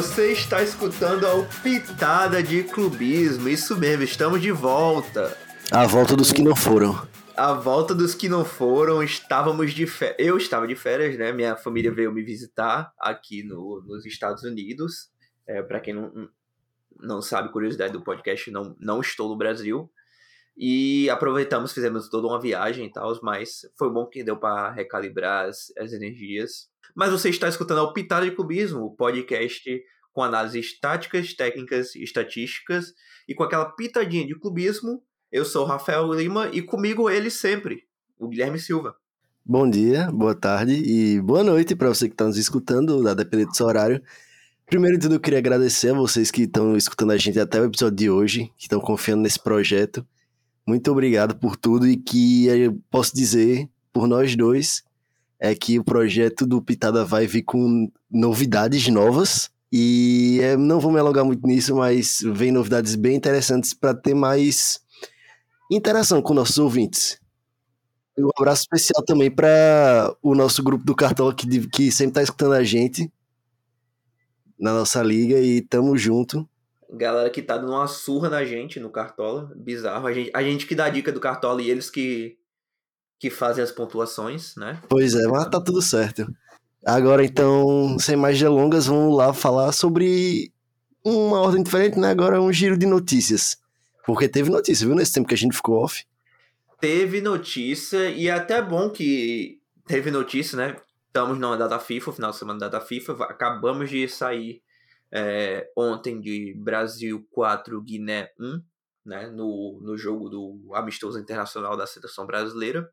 Você está escutando a Pitada de Clubismo. Isso mesmo, estamos de volta. A volta dos que não foram. A volta dos que não foram, estávamos de férias. Eu estava de férias, né? Minha família veio me visitar aqui no, nos Estados Unidos. É, Para quem não, não sabe, curiosidade do podcast, não, não estou no Brasil. E aproveitamos, fizemos toda uma viagem e tal, mas foi bom que deu para recalibrar as, as energias. Mas você está escutando o Pitada de Clubismo, o podcast com análises táticas, técnicas, estatísticas e com aquela pitadinha de clubismo. Eu sou o Rafael Lima e comigo ele sempre, o Guilherme Silva. Bom dia, boa tarde e boa noite para você que está nos escutando, a depender do seu horário. Primeiro de tudo, eu queria agradecer a vocês que estão escutando a gente até o episódio de hoje, que estão confiando nesse projeto. Muito obrigado por tudo e que eu posso dizer, por nós dois, é que o projeto do Pitada vai vir com novidades novas. E é, não vou me alongar muito nisso, mas vem novidades bem interessantes para ter mais interação com nossos ouvintes. Um abraço especial também para o nosso grupo do Cartola que, que sempre está escutando a gente na nossa liga e tamo junto. Galera que tá dando uma surra na gente no Cartola, bizarro. A gente, a gente que dá dica do Cartola e eles que, que fazem as pontuações, né? Pois é, mas tá tudo certo. Agora então, sem mais delongas, vamos lá falar sobre uma ordem diferente, né? Agora um giro de notícias. Porque teve notícia, viu? Nesse tempo que a gente ficou off. Teve notícia e é até bom que teve notícia, né? Estamos na data FIFA, final de semana da data FIFA. Acabamos de sair é, ontem de Brasil 4, Guiné 1, né, no, no jogo do amistoso internacional da seleção brasileira.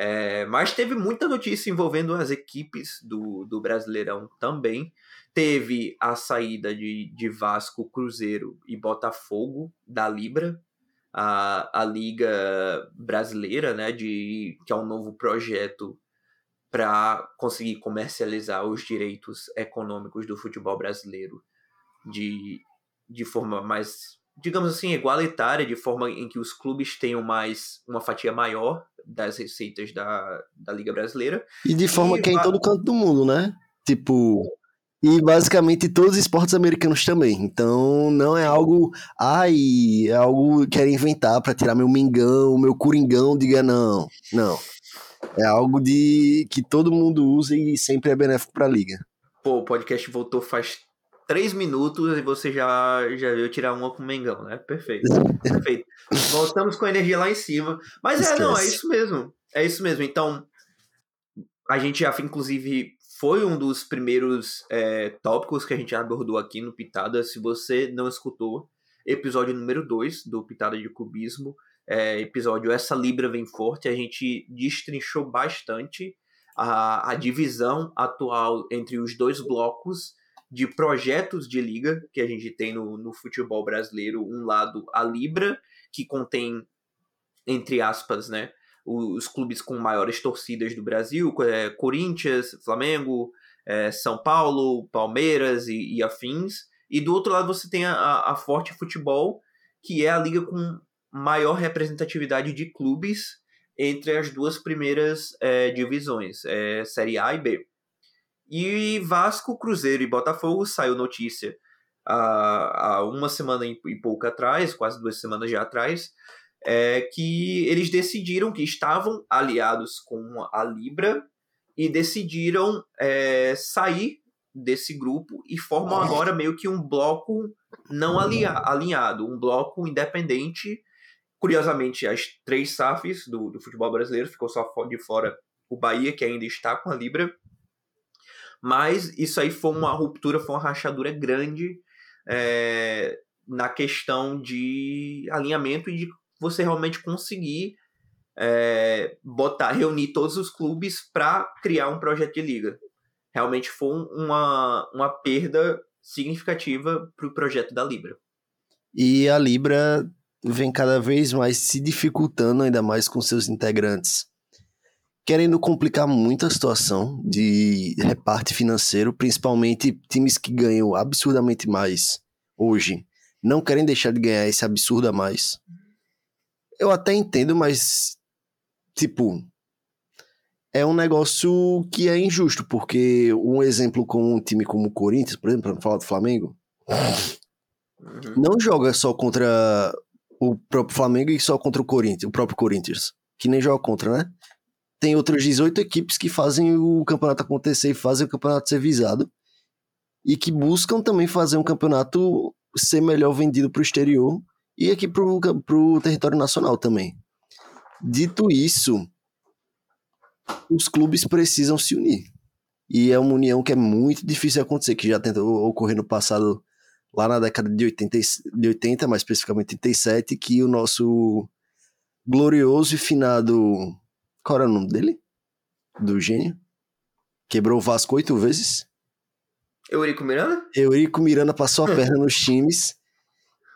É, mas teve muita notícia envolvendo as equipes do, do Brasileirão também. Teve a saída de, de Vasco, Cruzeiro e Botafogo da Libra, a, a Liga Brasileira, né, de, que é um novo projeto para conseguir comercializar os direitos econômicos do futebol brasileiro de, de forma mais, digamos assim, igualitária, de forma em que os clubes tenham mais uma fatia maior das receitas da, da Liga Brasileira. E de forma e que é em todo canto do mundo, né? Tipo, e basicamente todos os esportes americanos também. Então não é algo, ai, é algo que quero inventar para tirar meu mingão, meu coringão, diga não. Não. É algo de que todo mundo usa e sempre é benéfico para a liga. Pô, o podcast voltou faz três minutos e você já, já veio tirar uma com o Mengão, né? Perfeito. Perfeito. Voltamos com a energia lá em cima. Mas Esquece. é, não, é isso mesmo. É isso mesmo. Então, a gente já, inclusive, foi um dos primeiros é, tópicos que a gente abordou aqui no Pitada. Se você não escutou, episódio número 2 do Pitada de Cubismo, é, episódio Essa Libra Vem Forte, a gente destrinchou bastante a, a divisão atual entre os dois blocos de projetos de liga que a gente tem no, no futebol brasileiro. Um lado, a Libra, que contém, entre aspas, né, os clubes com maiores torcidas do Brasil, é, Corinthians, Flamengo, é, São Paulo, Palmeiras e, e, afins. E do outro lado você tem a, a Forte Futebol, que é a liga com maior representatividade de clubes entre as duas primeiras é, divisões, é, Série A e B. E Vasco, Cruzeiro e Botafogo saiu notícia há, há uma semana e, pouco atrás, quase duas semanas já atrás, é, que eles decidiram que estavam aliados com a Libra e decidiram é, sair desse grupo e formam agora meio que um bloco não alinhado, um bloco independente Curiosamente, as três SAFs do, do futebol brasileiro ficou só de fora o Bahia, que ainda está com a Libra. Mas isso aí foi uma ruptura, foi uma rachadura grande é, na questão de alinhamento e de você realmente conseguir é, botar, reunir todos os clubes para criar um projeto de liga. realmente foi uma, uma perda significativa para o projeto da Libra. E a Libra vem cada vez mais se dificultando, ainda mais com seus integrantes, querendo complicar muito a situação de reparte financeiro, principalmente times que ganham absurdamente mais hoje, não querem deixar de ganhar esse absurdo a mais. Eu até entendo, mas tipo, é um negócio que é injusto, porque um exemplo com um time como o Corinthians, por exemplo, para falar do Flamengo, uhum. não joga só contra o próprio Flamengo e só contra o Corinthians, o próprio Corinthians, que nem joga contra, né? Tem outras 18 equipes que fazem o campeonato acontecer e fazem o campeonato ser visado e que buscam também fazer um campeonato ser melhor vendido para o exterior e aqui para o território nacional também. Dito isso, os clubes precisam se unir. E é uma união que é muito difícil de acontecer, que já tentou ocorrer no passado, lá na década de 80, de 80 mais especificamente 87, que o nosso glorioso e finado. Qual era o nome dele? Do gênio? Quebrou o Vasco oito vezes. Eurico Miranda? Eurico Miranda passou a perna nos times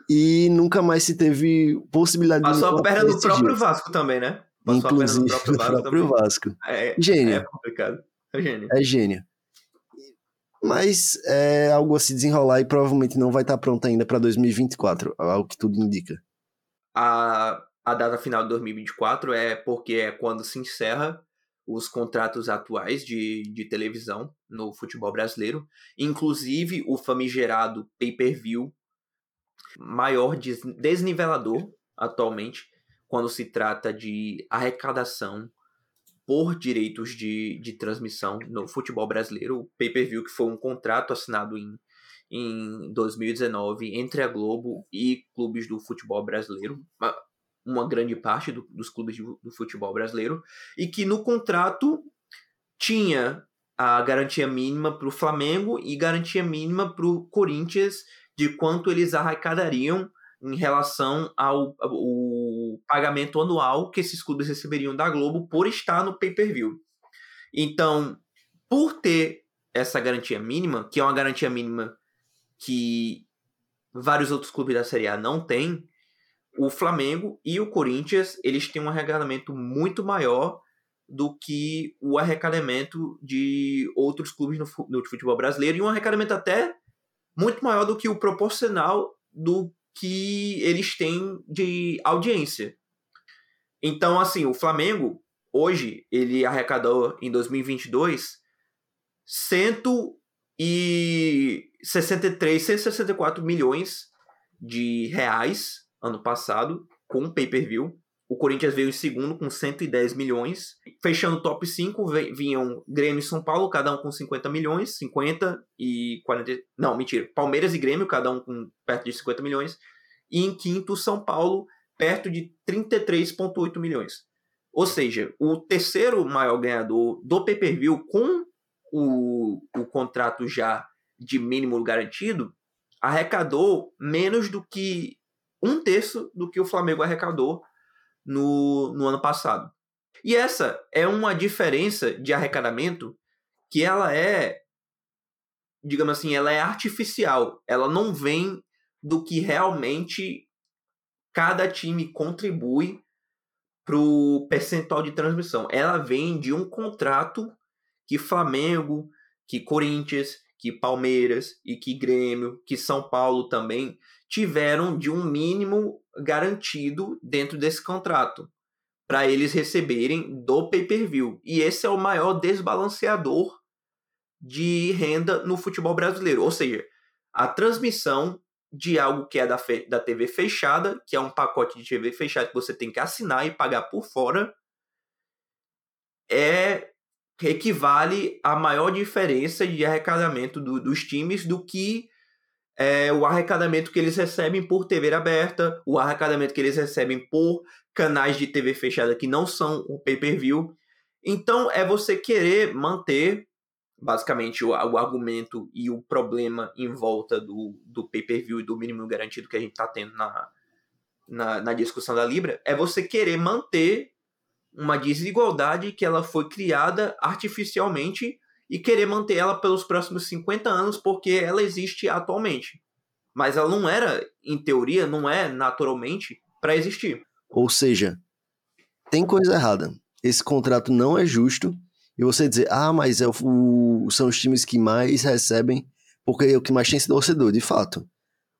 e nunca mais se teve possibilidade passou de. Passou a perna no próprio. Vasco também, né? Passou Inclusive, no próprio Vasco. Próprio Vasco. É, gênio. É complicado. É gênio. É gênio. Mas é algo a se desenrolar e provavelmente não vai estar pronto ainda para 2024, algo que tudo indica. A, a data final de 2024 é porque é quando se encerra os contratos atuais de, de televisão no futebol brasileiro, inclusive o famigerado pay-per-view maior desnivelador atualmente, quando se trata de arrecadação por direitos de, de transmissão no futebol brasileiro. O pay-per-view, que foi um contrato assinado em, em 2019 entre a Globo e clubes do futebol brasileiro, uma, grande parte do, dos clubes do, do futebol brasileiro, e que no contrato tinha a garantia mínima para o Flamengo e garantia mínima para o Corinthians de quanto eles arrecadariam em relação ao, ao, pagamento anual que esses clubes receberiam da Globo por estar no pay-per-view. Então, por ter essa garantia mínima, que é uma garantia mínima que vários outros clubes da Série A não têm, o Flamengo e o Corinthians, eles têm um arrecadamento muito maior do que o arrecadamento de outros clubes no, futebol brasileiro e um arrecadamento até muito maior do que o proporcional do que eles têm de audiência. Então, assim, o Flamengo, hoje, ele arrecadou em 2022 163, 164 milhões de reais ano passado com pay-per-view. O Corinthians veio em segundo com 110 milhões. Fechando o top 5, vinham Grêmio e São Paulo, cada um com 50 milhões, 50 e 40. Não, mentira. Palmeiras e Grêmio, cada um com perto de 50 milhões. E em quinto, São Paulo, perto de 33,8 milhões. Ou seja, o terceiro maior ganhador do pay-per-view com o, o contrato já de mínimo garantido arrecadou menos do que um terço do que o Flamengo arrecadou no, no ano passado. E essa é uma diferença de arrecadamento que ela é, digamos assim, ela é artificial. Ela não vem do que realmente cada time contribui para o percentual de transmissão. Ela vem de um contrato que Flamengo, que Corinthians, que Palmeiras e que Grêmio, que São Paulo também tiveram de um mínimo garantido dentro desse contrato para eles receberem do pay-per-view. E esse é o maior desbalanceador de renda no futebol brasileiro. Ou seja, a transmissão de algo que é da, da TV fechada, que é um pacote de TV fechado que você tem que assinar e pagar por fora, é equivale à maior diferença de arrecadamento do, dos times do que é, o arrecadamento que eles recebem por TV aberta, o arrecadamento que eles recebem por canais de TV fechada que não são o pay-per-view. Então é você querer manter basicamente o, o, argumento e o problema em volta do, do pay-per-view e do mínimo garantido que a gente está tendo na, na, na, discussão da Libra, é você querer manter uma desigualdade que ela foi criada artificialmente e querer manter ela pelos próximos 50 anos porque ela existe atualmente. Mas ela não era, em teoria, não é naturalmente para existir. Ou seja, tem coisa errada. Esse contrato não é justo. E você dizer, ah, mas é o, são os times que mais recebem porque é o que mais tem esse torcedor, de fato.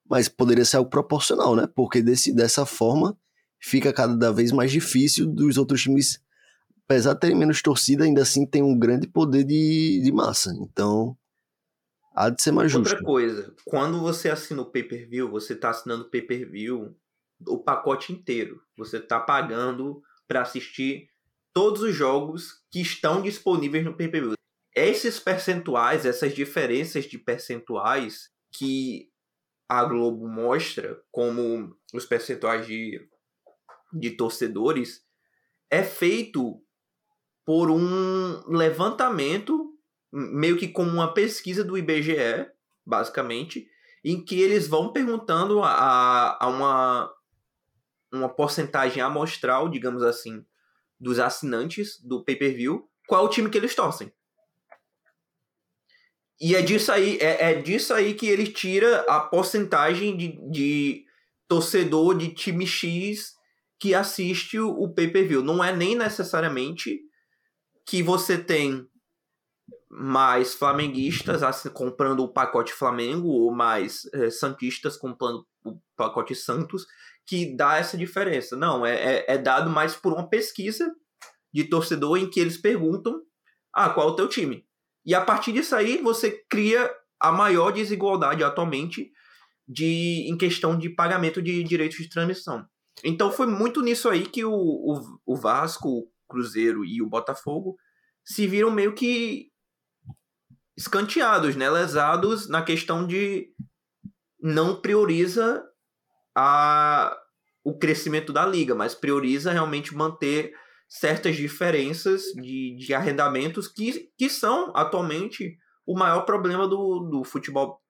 Mas poderia ser algo proporcional, né? Porque desse, dessa forma fica cada vez mais difícil dos outros times, apesar de terem menos torcida, ainda assim tem um grande poder de, de massa. Então, há de ser mais justo. Outra coisa, quando você assina o pay-per-view, você está assinando o pay-per-view o pacote inteiro. Você está pagando para assistir todos os jogos que estão disponíveis no pay-per-view. Esses percentuais, essas diferenças de percentuais que a Globo mostra como os percentuais de de torcedores é feito por um levantamento, meio que como uma pesquisa do IBGE, basicamente, em que eles vão perguntando a, a uma, uma porcentagem amostral, digamos assim, dos assinantes do pay-per-view, qual o time que eles torcem. E é disso aí, é, é disso aí que ele tira a porcentagem de, de torcedor de time X que assiste o pay-per-view. Não é nem necessariamente que você tem mais flamenguistas assim, comprando o pacote Flamengo ou mais é, santistas comprando o pacote Santos que dá essa diferença. Não, é, é, é, dado mais por uma pesquisa de torcedor em que eles perguntam ah, qual é o teu time? E a partir disso aí você cria a maior desigualdade atualmente de, em questão de pagamento de direitos de transmissão. Então foi muito nisso aí que o, o, o Vasco, o Cruzeiro e o Botafogo se viram meio que escanteados, né? Lesados na questão de não prioriza a, o crescimento da liga, mas prioriza realmente manter certas diferenças de, de arrendamentos que, que são atualmente o maior problema do, do futebol.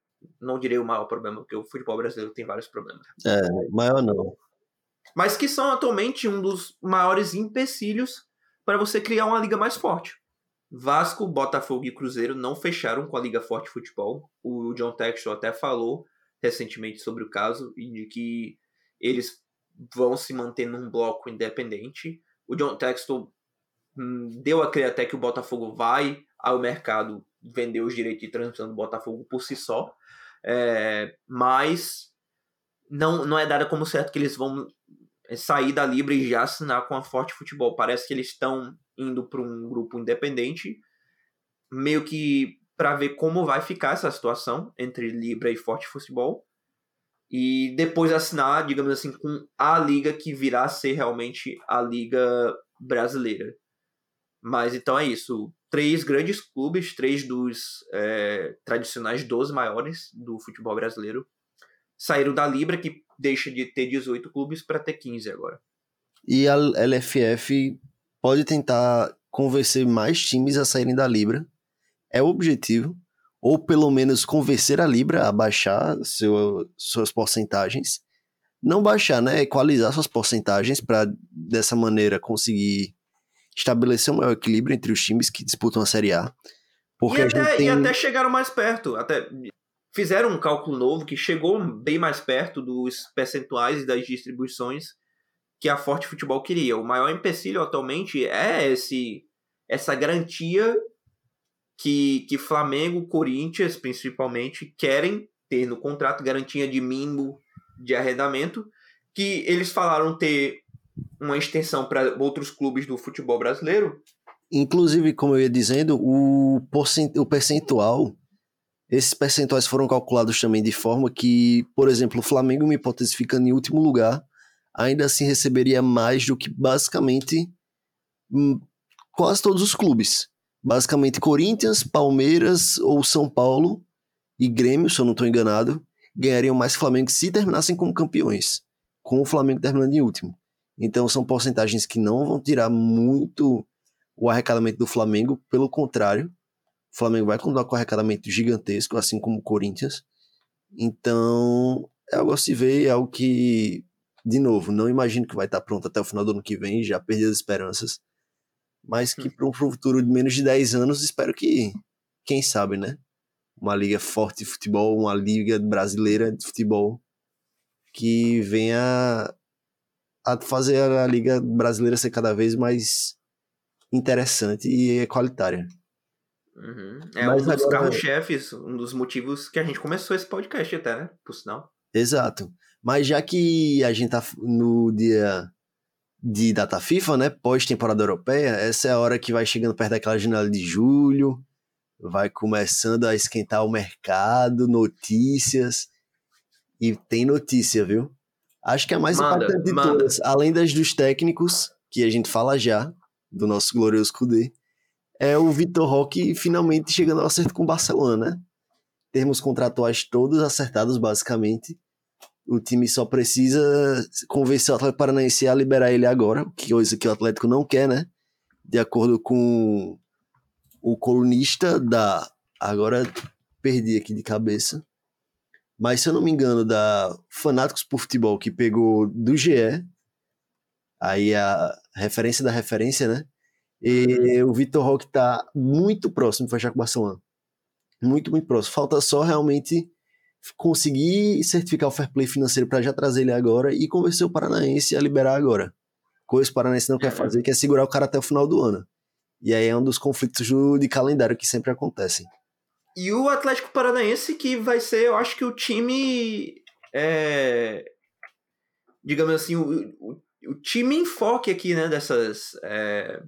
Não direi o maior problema, porque o futebol brasileiro tem vários problemas. É, maior não mas que são atualmente um dos maiores empecilhos para você criar uma liga mais forte. Vasco, Botafogo e Cruzeiro não fecharam com a Liga Forte Futebol. O John Textor até falou recentemente sobre o caso e de que eles vão se manter num bloco independente. O John Textor hum, deu a crer até que o Botafogo vai ao mercado vender os direitos de transmissão do Botafogo por si só, é, mas não, não é dada como certo que eles vão sair da Libra e já assinar com a Forte Futebol. Parece que eles estão indo para um grupo independente, meio que para ver como vai ficar essa situação entre Libra e Forte Futebol. E depois assinar, digamos assim, com a liga que virá a ser realmente a liga brasileira. Mas então é isso. Três grandes clubes, três dos é, tradicionais 12 maiores do futebol brasileiro, saíram da Libra, que deixa de ter 18 clubes para ter 15 agora. E a LFF pode tentar convencer mais times a saírem da Libra. É o objetivo. Ou pelo menos convencer a Libra a baixar seu, suas porcentagens. Não baixar, né? Equalizar suas porcentagens para dessa maneira conseguir estabelecer um maior equilíbrio entre os times que disputam a Série A. Porque e, até, tem... e até chegaram mais perto. Até fizeram um cálculo novo que chegou bem mais perto dos percentuais das distribuições que a Forte Futebol queria. O maior empecilho atualmente é esse essa garantia que, que Flamengo, Corinthians, principalmente, querem ter no contrato, garantia de mínimo de arrendamento, que eles falaram ter uma extensão para outros clubes do futebol brasileiro. Inclusive, como eu ia dizendo, o, o percentual esses percentuais foram calculados também de forma que, por exemplo, o Flamengo, uma hipótese ficando em último lugar, ainda assim receberia mais do que basicamente hum, quase todos os clubes. Basicamente, Corinthians, Palmeiras ou São Paulo e Grêmio, se eu não estou enganado, ganhariam mais Flamengo se terminassem como campeões, com o Flamengo terminando em último. Então, são porcentagens que não vão tirar muito o arrecadamento do Flamengo, pelo contrário, o Flamengo vai contar com um arrecadamento gigantesco, assim como o Corinthians. Então, é algo a se ver, é algo que, de novo, não imagino que vai estar pronto até o final do ano que vem, já perdi as esperanças. Mas que para um futuro de menos de 10 anos, espero que quem sabe, né? Uma liga forte de futebol, uma liga brasileira de futebol que venha a fazer a liga brasileira ser cada vez mais interessante e equalitária. Uhum. É Mas um dos agora... carros-chefes, um dos motivos que a gente começou esse podcast até, né? Por sinal. Exato. Mas já que a gente tá no dia de data FIFA, né? Pós-temporada europeia, essa é a hora que vai chegando perto daquela janela de julho, vai começando a esquentar o mercado, notícias. E tem notícia, viu? Acho que é a mais manda, importante de manda. todas, além das dos técnicos, que a gente fala já, do nosso glorioso Kudê, é o Vitor Roque finalmente chegando ao acerto com o Barcelona, né? Termos contratuais todos acertados, basicamente. O time só precisa convencer o Atlético Paranaense a liberar ele agora, que coisa que o Atlético não quer, né? De acordo com o colunista da. Agora perdi aqui de cabeça. Mas se eu não me engano, da Fanáticos por Futebol, que pegou do GE, aí a referência da referência, né? E o Vitor Roque tá muito próximo de fechar com o Barcelona. Muito, muito próximo. Falta só realmente conseguir certificar o fair play financeiro para já trazer ele agora e convencer o Paranaense a liberar agora. Coisa que o Paranaense não quer fazer, que é segurar o cara até o final do ano. E aí é um dos conflitos de calendário que sempre acontecem. E o Atlético Paranaense que vai ser, eu acho que o time. É, digamos assim, o, o, o time enfoque aqui, né, dessas. É,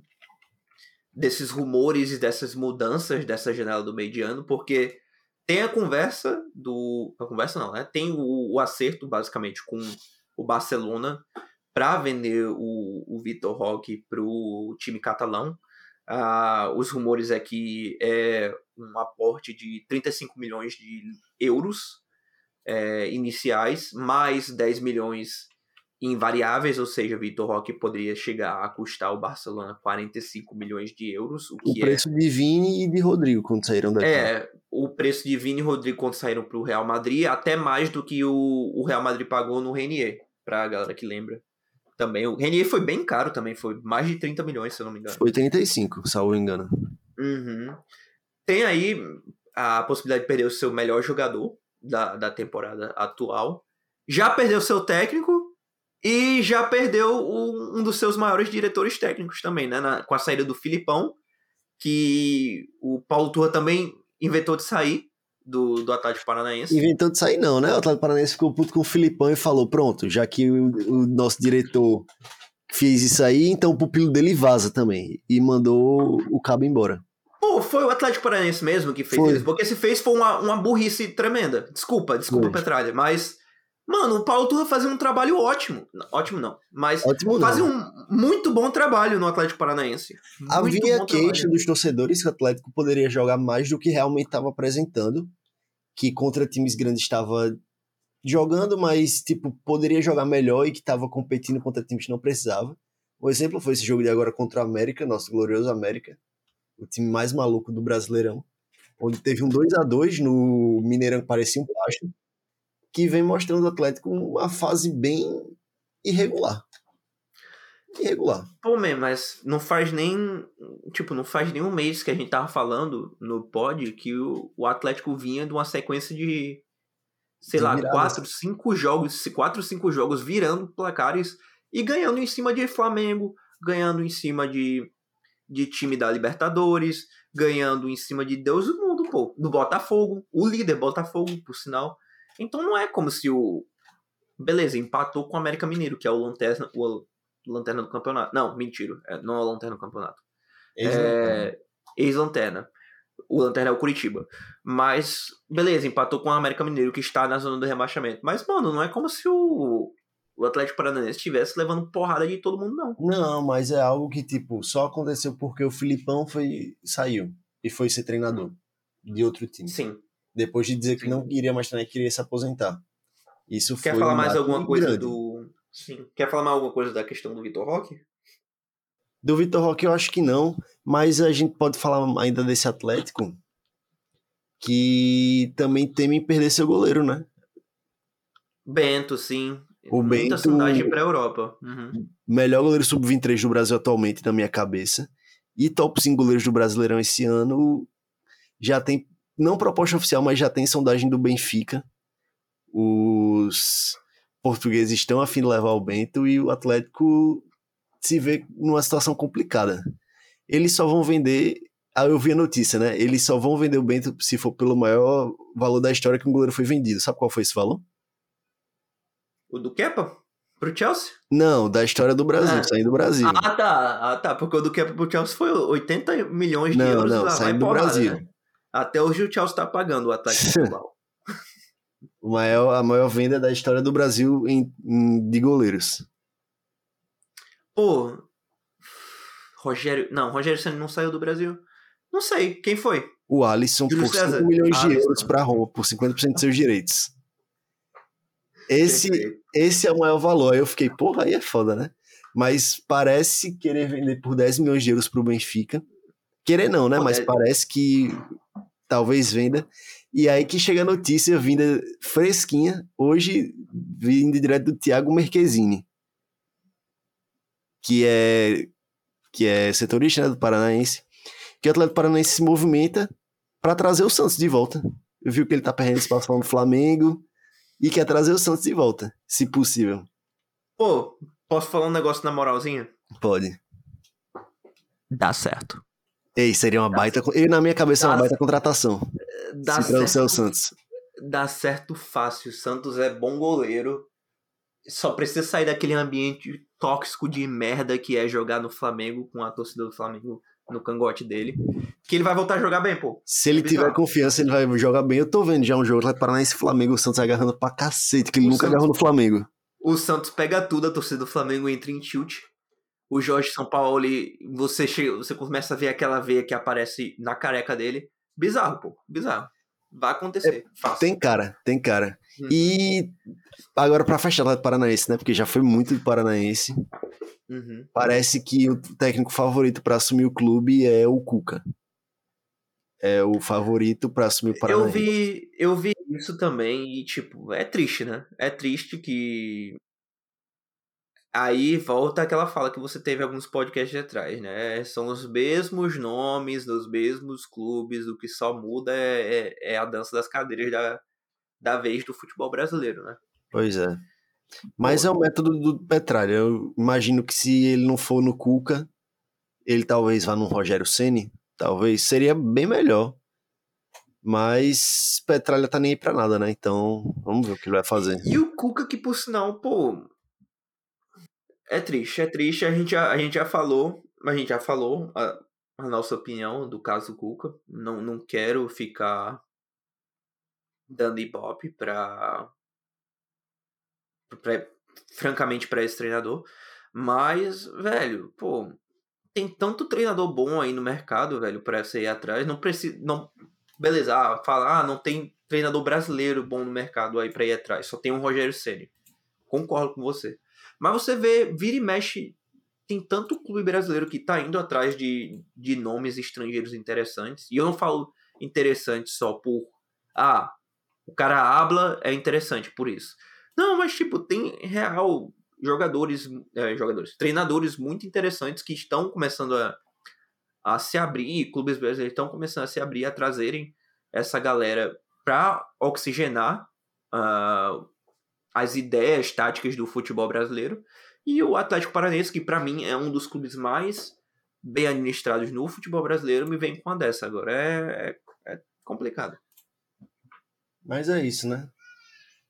desses rumores e dessas mudanças dessa janela do meio de ano, porque tem a conversa do. A conversa não, né? Tem o, o acerto, basicamente, com o Barcelona para vender o, o Vitor Roque para o time catalão. Ah, os rumores é que é um aporte de 35 milhões de euros é, iniciais, mais 10 milhões invariáveis, ou seja, Vitor Roque poderia chegar a custar o Barcelona 45 milhões de euros. O, o preço é... de Vini e de Rodrigo quando saíram daqui. É, o preço de Vini e Rodrigo quando saíram para o Real Madrid, até mais do que o, o Real Madrid pagou no Renier, para a galera que lembra. Também, o Renier foi bem caro também, foi mais de 30 milhões, se eu não me engano. Foi 35, salvo engano. Uhum. Tem aí a possibilidade de perder o seu melhor jogador da, da temporada atual. Já perdeu seu técnico, e já perdeu um dos seus maiores diretores técnicos também, né? Na, com a saída do Filipão, que o Paulo Turra também inventou de sair do, do Atlético Paranaense. Inventou de sair não, né? O Atlético Paranaense ficou puto com o Filipão e falou, pronto, já que o, o nosso diretor fez isso aí, então o pupilo dele vaza também. E mandou o cabo embora. Pô, foi o Atlético Paranaense mesmo que fez foi. isso, porque se fez foi uma, uma burrice tremenda. Desculpa, desculpa, foi. Petralha, mas Mano, o Paulo Turra fazia um trabalho ótimo. Ótimo não, mas ótimo fazia um muito bom trabalho no Atlético Paranaense. Havia queixa dos torcedores que o Atlético poderia jogar mais do que realmente estava apresentando, que contra times grandes estava jogando, mas tipo poderia jogar melhor e que estava competindo contra times que não precisava. Um exemplo foi esse jogo de agora contra o América, nosso glorioso América, o time mais maluco do Brasileirão, onde teve um 2 a 2 no Mineirão que parecia um plástico que vem mostrando o Atlético uma fase bem irregular. Irregular. Pô, man, mas não faz nem. Tipo, não faz nem um mês que a gente tava falando no pod que o, o Atlético vinha de uma sequência de. Sei de lá, viradas. quatro, cinco jogos, quatro, cinco jogos virando placares e ganhando em cima de Flamengo, ganhando em cima de, de time da Libertadores, ganhando em cima de Deus do mundo, pô. Do Botafogo, o líder Botafogo, por sinal. Então não é como se o. Beleza, empatou com o América Mineiro, que é o lanterna, o lanterna do campeonato. Não, mentira. É, não é o lanterna do campeonato. É, ex-lanterna. O lanterna é o Curitiba. Mas, beleza, empatou com o América Mineiro, que está na zona do rebaixamento. Mas, mano, não é como se o, o Atlético Paranaense estivesse levando porrada de todo mundo, não. Não, mas é algo que, tipo, só aconteceu porque o Filipão foi, saiu e foi ser treinador de outro time. Sim depois de dizer Sim. que não iria mais treinar, queria se aposentar. Isso Quer falar mais alguma coisa grande. do. Sim. Quer falar mais alguma coisa da questão do Vitor Roque? Do Vitor Roque eu acho que não, mas a gente pode falar ainda desse Atlético que também teme em perder seu goleiro, né? Bento, sim. O Muita Bento, sondagem para a Europa. Uhum. Melhor goleiro sub-23 do Brasil atualmente, na minha cabeça. E top 5 goleiros do Brasileirão esse ano já tem, não proposta oficial, mas já tem sondagem do Benfica. Os portugueses estão a fim de levar o Bento e o Atlético se vê numa situação complicada. Eles só vão vender. Ah, eu vi a notícia, né? Eles só vão vender o Bento se for pelo maior valor da história que um goleiro foi vendido. Sabe qual foi esse valor? O do Kepa? Pro Chelsea? Não, da história do Brasil, ah. saindo do Brasil. Ah, tá. Ah, tá. Porque o do Kepa pro Chelsea foi 80 milhões de não, euros. Não, não, saindo do Brasil. Né? Até hoje o Chelsea tá pagando o ataque global. o maior, a maior venda da história do Brasil em, em, de goleiros. Pô, Rogério. Não, Rogério Senna não saiu do Brasil. Não sei, quem foi? O Alisson Júlio por César. 5 milhões de euros para Roma, por 50% de seus direitos. Esse, esse é o maior valor. Aí eu fiquei, porra, aí é foda, né? Mas parece querer vender por 10 milhões de euros pro Benfica. Querer não, né? Mas parece que talvez venda. E aí que chega a notícia vinda fresquinha, hoje, vindo direto do Thiago Merquezini, que é que é setorista né, do Paranaense, que o Atlético Paranaense se movimenta para trazer o Santos de volta. Eu vi que ele tá perdendo espaço no Flamengo e quer trazer o Santos de volta, se possível. Pô, posso falar um negócio na moralzinha? Pode. Dá certo. Ei, seria uma Dá baita. Eu, na minha cabeça, é uma baita contratação. Dá se certo. o Santos. Dá certo fácil. O Santos é bom goleiro. Só precisa sair daquele ambiente tóxico de merda que é jogar no Flamengo com a torcida do Flamengo no cangote dele. Que ele vai voltar a jogar bem, pô. Se ele é tiver confiança, ele vai jogar bem. Eu tô vendo já um jogo lá Paranaense Flamengo, o Santos agarrando pra cacete, que ele o nunca Santos, agarrou no Flamengo. O Santos pega tudo, a torcida do Flamengo entra em tilt. O Jorge São Paulo, você, chega, você começa a ver aquela veia que aparece na careca dele. Bizarro, pô. Bizarro. Vai acontecer. É, tem cara, tem cara. Hum. E agora para fechar lá do Paranaense, né? Porque já foi muito do Paranaense. Uhum. Parece que o técnico favorito para assumir o clube é o Cuca. É o favorito para assumir o Paranaense. Eu vi, eu vi isso também e tipo, é triste, né? É triste que Aí volta aquela fala que você teve alguns podcasts atrás, né? São os mesmos nomes dos mesmos clubes, o que só muda é, é, é, a dança das cadeiras da, da vez do futebol brasileiro, né? Pois é. Mas é o método do Petralha. Eu imagino que se ele não for no Cuca, ele talvez vá no Rogério Ceni, talvez seria bem melhor. Mas Petralha tá nem aí pra nada, né? Então, vamos ver o que ele vai fazer. E o Cuca, que por sinal, pô, é triste, é triste. A gente já, a gente já falou, a gente já falou a, a nossa opinião do caso Cuca. Não, não quero ficar dando ibope pra francamente para esse treinador. Mas, velho, pô, tem tanto treinador bom aí no mercado, velho, para você ir atrás. Não precisa, não, beleza, ah, falar, ah, não tem treinador brasileiro bom no mercado aí para ir atrás. Só tem um Rogério Ceni. Concordo com você. Mas você vê, vira e mexe, tem tanto clube brasileiro que tá indo atrás de, de nomes estrangeiros interessantes. E eu não falo interessante só por. Ah, o cara habla, é interessante por isso. Não, mas tipo, tem real jogadores, é, jogadores, treinadores muito interessantes que estão começando a, a se abrir, clubes brasileiros estão começando a se abrir, a trazerem essa galera para oxigenar uh, as ideias táticas do futebol brasileiro. E o Atlético Paranaense, que para mim é um dos clubes mais bem administrados no futebol brasileiro, me vem com uma dessa agora. É, é, é complicado. Mas é isso, né?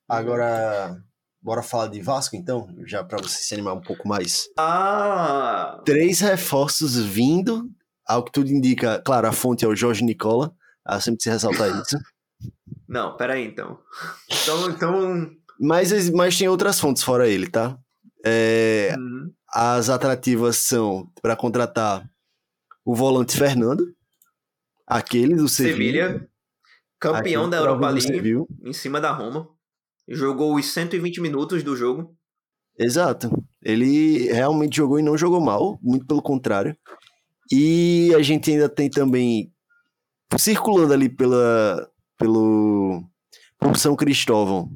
Agora, bora falar de Vasco então, já para você se animar um pouco mais. Ah! Três reforços vindo, ao que tudo indica, claro, a fonte é o Jorge Nicola, ah, sempre se ressaltar isso. Não, peraí então. Então, então mas, mas tem outras fontes fora ele, tá? É, uhum. As atrativas são para contratar o volante Fernando, aquele do Sevilha. Sevilha campeão da Europa League, em cima da Roma. Jogou os 120 minutos do jogo. Exato. Ele realmente jogou e não jogou mal, muito pelo contrário. E a gente ainda tem também circulando ali pela pelo por São Cristóvão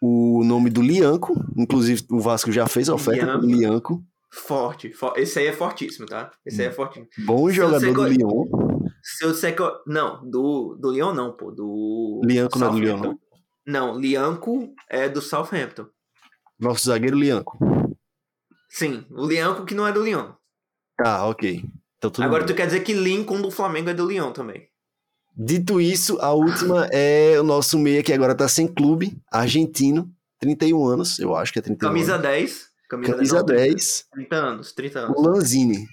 o nome do Lianco, inclusive o Vasco já fez a oferta Lianco. do Lianco. Forte, esse aí é fortíssimo, tá? Esse aí é fortíssimo. Bom jogador do Lyon. Se eu disser que eu... Não, do, do Lyon não, pô. Do. Lianco não é do Lyon, não? Não, Lianco é do Southampton. Nosso zagueiro Lianco. Sim, o Lianco que não é do Lyon. Ah, ok. Então, Agora bem. tu quer dizer que Lincoln do Flamengo é do Lyon também. Dito isso, a última é o nosso meia que agora tá sem clube, argentino, 31 anos, eu acho que é 31 Camisa anos. 10. Camisa, Camisa não, 10, 30 anos, 30 anos. o Lanzini.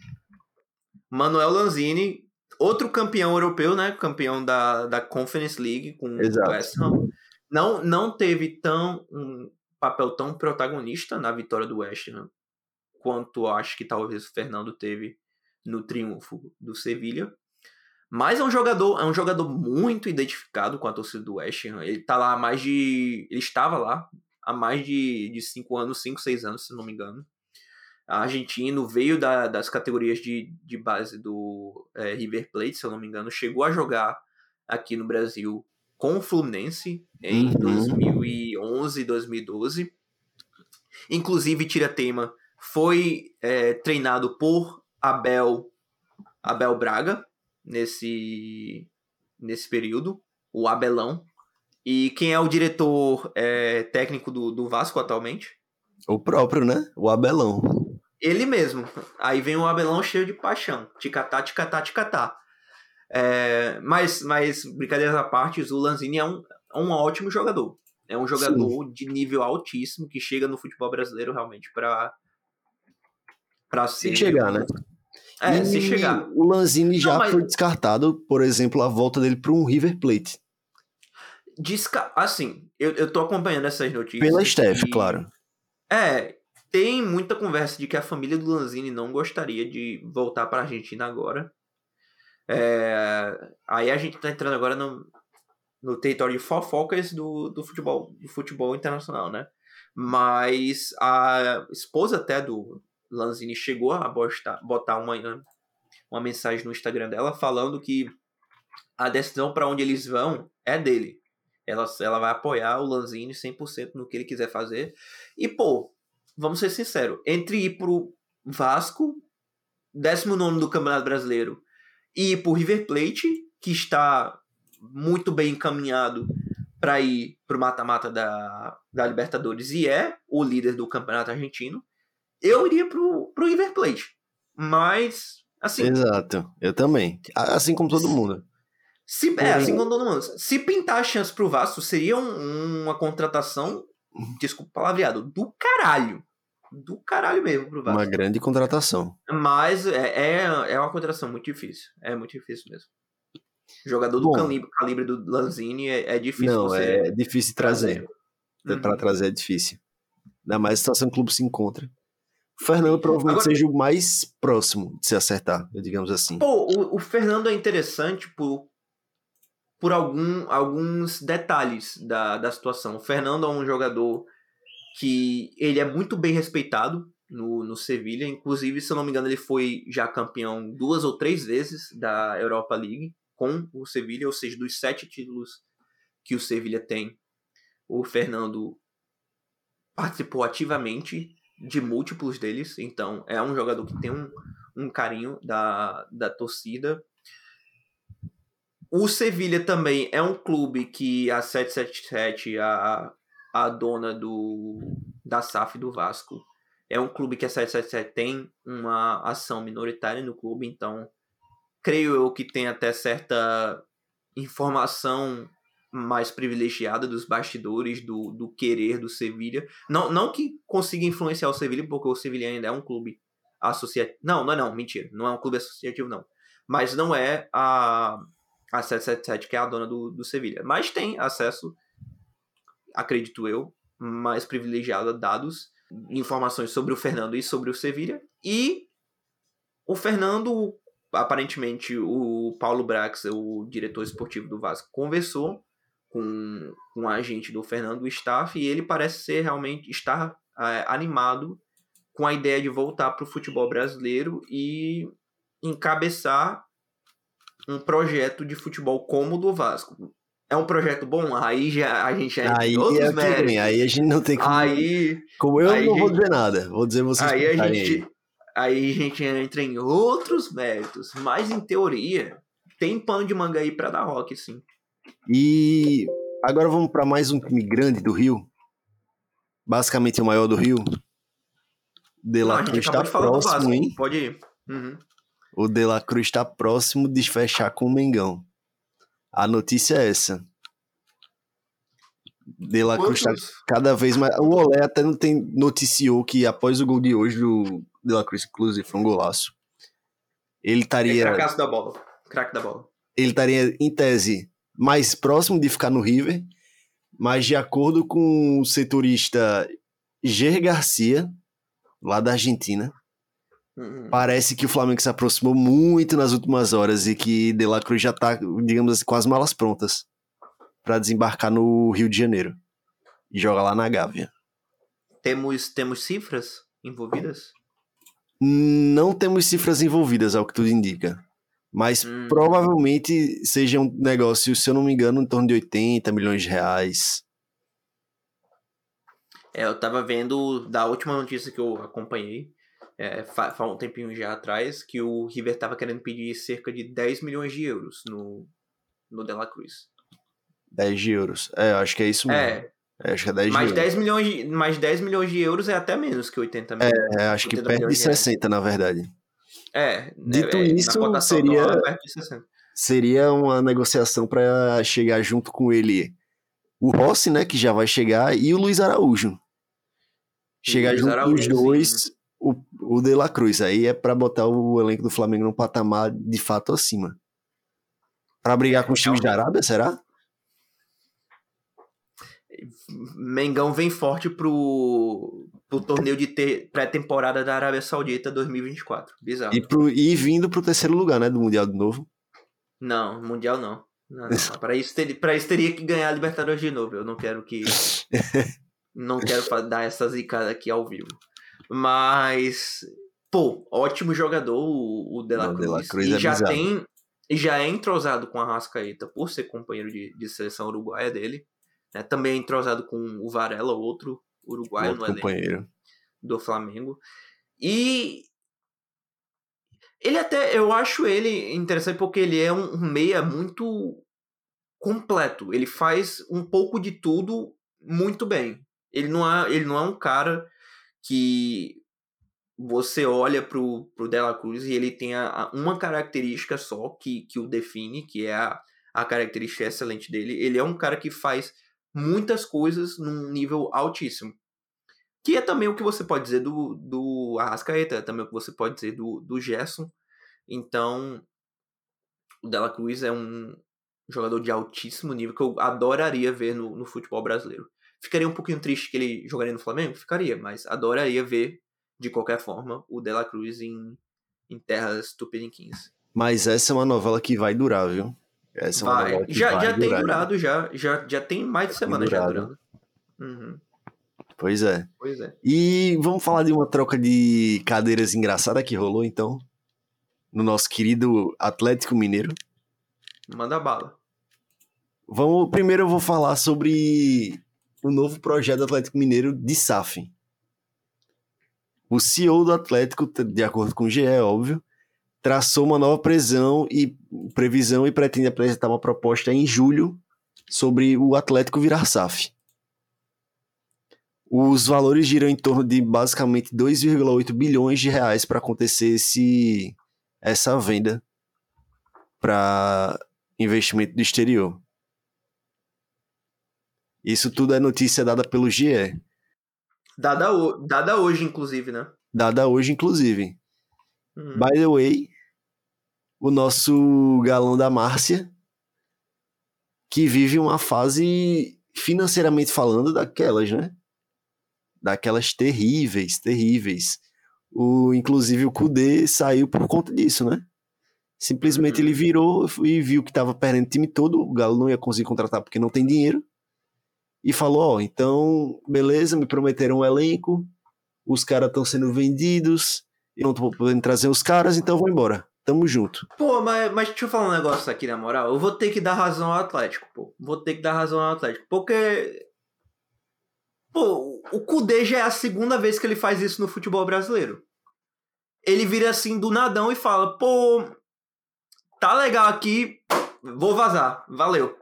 Manuel Lanzini, outro campeão europeu, né? Campeão da, da Conference League com Exato. o West Ham. Não, não teve tão um papel tão protagonista na vitória do West Ham quanto acho que talvez o Fernando teve no triunfo do Sevilha. Mas é um jogador, é um jogador muito identificado com a torcida do West Ham. Ele tá lá há mais de. Ele estava lá há mais de 5 anos, 5, 6 anos, se não me engano argentino, veio da, das categorias de, de base do é, River Plate, se eu não me engano, chegou a jogar aqui no Brasil com o Fluminense em Uhum. 2011, 2012. Inclusive, Tira Tema foi é, treinado por Abel, Abel Braga nesse, nesse período, o Abelão. E quem é o diretor é, técnico do, do Vasco atualmente? O próprio, né? O Abelão. Ele mesmo. Aí vem o Abelão cheio de paixão. Ticatá, ticatá, ticatá. É, mas, mas, brincadeiras à parte, o Lanzini é um, é um ótimo jogador. É um jogador de nível altíssimo que chega no futebol brasileiro realmente pra, pra Se ser. chegar, né? É, E se chegar. O Lanzini já Não, mas- foi descartado, por exemplo, a volta dele para um River Plate. Disca... Assim, eu, eu tô acompanhando essas notícias. Pela Steph, e- claro. É, tem muita conversa de que a família do Lanzini não gostaria de voltar para a Argentina agora. É, aí a gente tá entrando agora no, no território de fofocas do, do, futebol, do futebol internacional, né? Mas a esposa até do Lanzini chegou a botar, uma, uma mensagem no Instagram dela falando que a decisão para onde eles vão é dele. Ela, ela vai apoiar o Lanzini 100% no que ele quiser fazer. E, pô, vamos ser sinceros, entre ir pro Vasco, 19 do Campeonato Brasileiro, e ir pro River Plate, que está muito bem encaminhado para ir pro mata-mata da, da Libertadores e é o líder do Campeonato Argentino, eu iria pro, pro River Plate. Mas, assim, Exato. Eu também. Assim como todo mundo. se, é, assim como todo mundo. Se pintar a chance pro Vasco, seria um- uma contratação, desculpa o palavreado, do caralho. Do caralho mesmo pro Vasco. Uma grande contratação. Mas é, é, é uma contratação muito difícil. É muito difícil mesmo. Jogador do Bom. calibre, calibre do Lanzini é, é difícil Não, é difícil de trazer. Uhum. Pra trazer é difícil. Ainda mais a situação que o clube se encontra. O Fernando provavelmente Agora- seja o mais próximo de se acertar, digamos assim. Pô, o, o Fernando é interessante por, por algum, alguns detalhes da, da situação. O Fernando é um jogador que ele é muito bem respeitado no, no Sevilha. Inclusive, se eu não me engano, ele foi já campeão duas ou três vezes da Europa League com o Sevilha, ou seja, dos sete títulos que o Sevilha tem, o Fernando participou ativamente de múltiplos deles. Então, é um jogador que tem um, um carinho da, da torcida. O Sevilha também é um clube que a 777, a, a dona do, da SAF do Vasco, é um clube que a 777 tem uma ação minoritária no clube, então creio eu que tem até certa informação mais privilegiada dos bastidores, do, do querer do Sevilha. Não, não que consiga influenciar o Sevilha, porque o Sevilha ainda é um clube associativo. Não, não é não, mentira. Não é um clube associativo, não. Mas não é a, a 777 que é a dona do, do Sevilha. Mas tem acesso, acredito eu, mais privilegiado a dados, informações sobre o Fernando e sobre o Sevilha. E o Fernando, aparentemente, o Paulo Brax, o diretor esportivo do Vasco, conversou com, com o agente do Fernando, staff, e ele parece ser realmente estar é, animado com a ideia de voltar para o futebol brasileiro e encabeçar um projeto de futebol como o do Vasco. É um projeto bom? Aí já a gente já Aí outros é o que méritos. aí a gente não tem como. Aí, como eu aí, não vou gente- dizer nada, vou dizer vocês aí a gente aí a gente entra em outros méritos, mas em teoria, tem pano de manga aí pra dar rock, sim. E agora vamos para mais um time grande do Rio. Basicamente o maior do Rio. De La Cruz está próximo, hein? Pode ir. Uhum. O De La Cruz está próximo de fechar com o Mengão. A notícia é essa. De La Cruz está cada vez mais. O Olé até não tem noticiou que após o gol de hoje do De La Cruz, inclusive, foi um golaço. Ele estaria. É da bola. Craque da bola. Ele estaria, em tese, mais próximo de ficar no River, mas de acordo com o setorista Ger Garcia, lá da Argentina, uhum. parece que o Flamengo se aproximou muito nas últimas horas e que De La Cruz já está, digamos assim, com as malas prontas para desembarcar no Rio de Janeiro e jogar lá na Gávea. Temos, temos cifras envolvidas? Não temos cifras envolvidas, ao que tudo indica. Mas hum. provavelmente seja um negócio, se eu não me engano, em torno de 80 milhões de reais. É, eu tava vendo da última notícia que eu acompanhei, é, faz um tempinho já atrás, que o River tava querendo pedir cerca de 10 milhões de euros no, no De La Cruz. 10 de euros. É, acho que é isso mesmo. É. é acho que é 10 mais, 10 milhões de, mais 10 milhões de euros é até menos que 80 milhões. É, é acho que perto de 60, na verdade. É. Dito é, isso, seria, seria uma negociação para chegar junto com ele o Rossi, né, que já vai chegar, e o Luiz Araújo. Chegar Luiz junto Araújo, os dois, o, o De La Cruz. Aí é para botar o elenco do Flamengo num patamar de fato acima. Para brigar com os times da Arábia, será? Mengão vem forte pro, pro torneio de pré-temporada da Arábia Saudita 2024. Bizarro. E, pro, e vindo pro terceiro lugar, né? Do Mundial de novo. Não, Mundial não. não, não. Para isso, ter, pra isso teria que ganhar a Libertadores de novo. Eu não quero que. não quero dar essa zicada aqui ao vivo. Mas. Pô, ótimo jogador o, o De La Cruz. De La Cruz e é já bizarro. tem. Já é entrosado com a Rascaeta por ser companheiro de, de seleção uruguaia dele. Né? Também é entrosado com o Varela, outro uruguaio no companheiro do Flamengo. E ele até, eu acho ele interessante porque ele é um meia muito completo. Ele faz um pouco de tudo muito bem. Ele não é, ele não é um cara que você olha pro, pro Dela Cruz e ele tem a, a, uma característica só que, que o define, que é a, a característica excelente dele. Ele é um cara que faz muitas coisas num nível altíssimo. Que é também o que você pode dizer do, do Arrascaeta, é também o que você pode dizer do, do Gerson. Então, o Dela Cruz é um jogador de altíssimo nível que eu adoraria ver no, no futebol brasileiro. Ficaria um pouquinho triste que ele jogaria no Flamengo? Ficaria, mas adoraria ver, de qualquer forma, o Dela Cruz em, em terras tupiniquins. Mas essa é uma novela que vai durar, viu? Essa é vai. já vai já durar, tem durado, né? já, já, já tem mais de semana já durando. Uhum. Pois é. Pois é. E vamos falar de uma troca de cadeiras engraçada que rolou, então, no nosso querido Atlético Mineiro. Manda bala. Vamos, primeiro eu vou falar sobre o novo projeto do Atlético Mineiro de SAF. O CEO do Atlético, de acordo com o GE, óbvio, traçou uma nova previsão e, previsão e pretende apresentar uma proposta em julho sobre o Atlético virar SAF. Os valores giram em torno de basicamente 2,8 bilhões de reais para acontecer esse, essa venda para investimento do exterior. Isso tudo é notícia dada pelo GE. Dada, dada hoje, inclusive, né? Dada hoje, inclusive. Uhum. By the way, o nosso galão da Márcia, que vive uma fase, financeiramente falando, daquelas, né? Daquelas terríveis, terríveis. O, inclusive o Kudê saiu por conta disso, né? Simplesmente ele virou e viu que estava perdendo o time todo, o Galo não ia conseguir contratar porque não tem dinheiro. E falou: Ó, oh, então, beleza, me prometeram um elenco, os caras estão sendo vendidos, eu não tô podendo trazer os caras, então vou embora. Tamo junto. Pô, mas, mas deixa eu falar um negócio aqui, na moral. Eu vou ter que dar razão ao Atlético, pô. Vou ter que dar razão ao Atlético. Porque. Pô, o Kudê já é a segunda vez que ele faz isso no futebol brasileiro. Ele vira assim do nadão e fala, pô. tá legal aqui, vou vazar, valeu.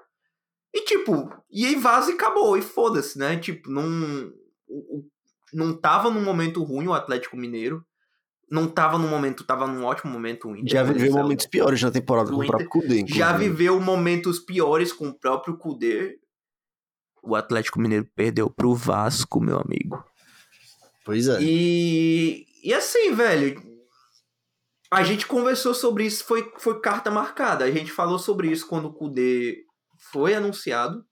E tipo, e aí vaza e acabou, e foda-se, né? Tipo, não, não tava num momento ruim o Atlético Mineiro. Não tava num momento, tava num ótimo momento o Inter. Já viveu momentos piores na temporada com o próprio Cudê. Já viveu momentos piores com o próprio Cudê. O Atlético Mineiro perdeu pro Vasco, meu amigo. Pois é. E, e assim, velho, a gente conversou sobre isso, foi, foi carta marcada. A gente falou sobre isso quando o Kudê foi anunciado.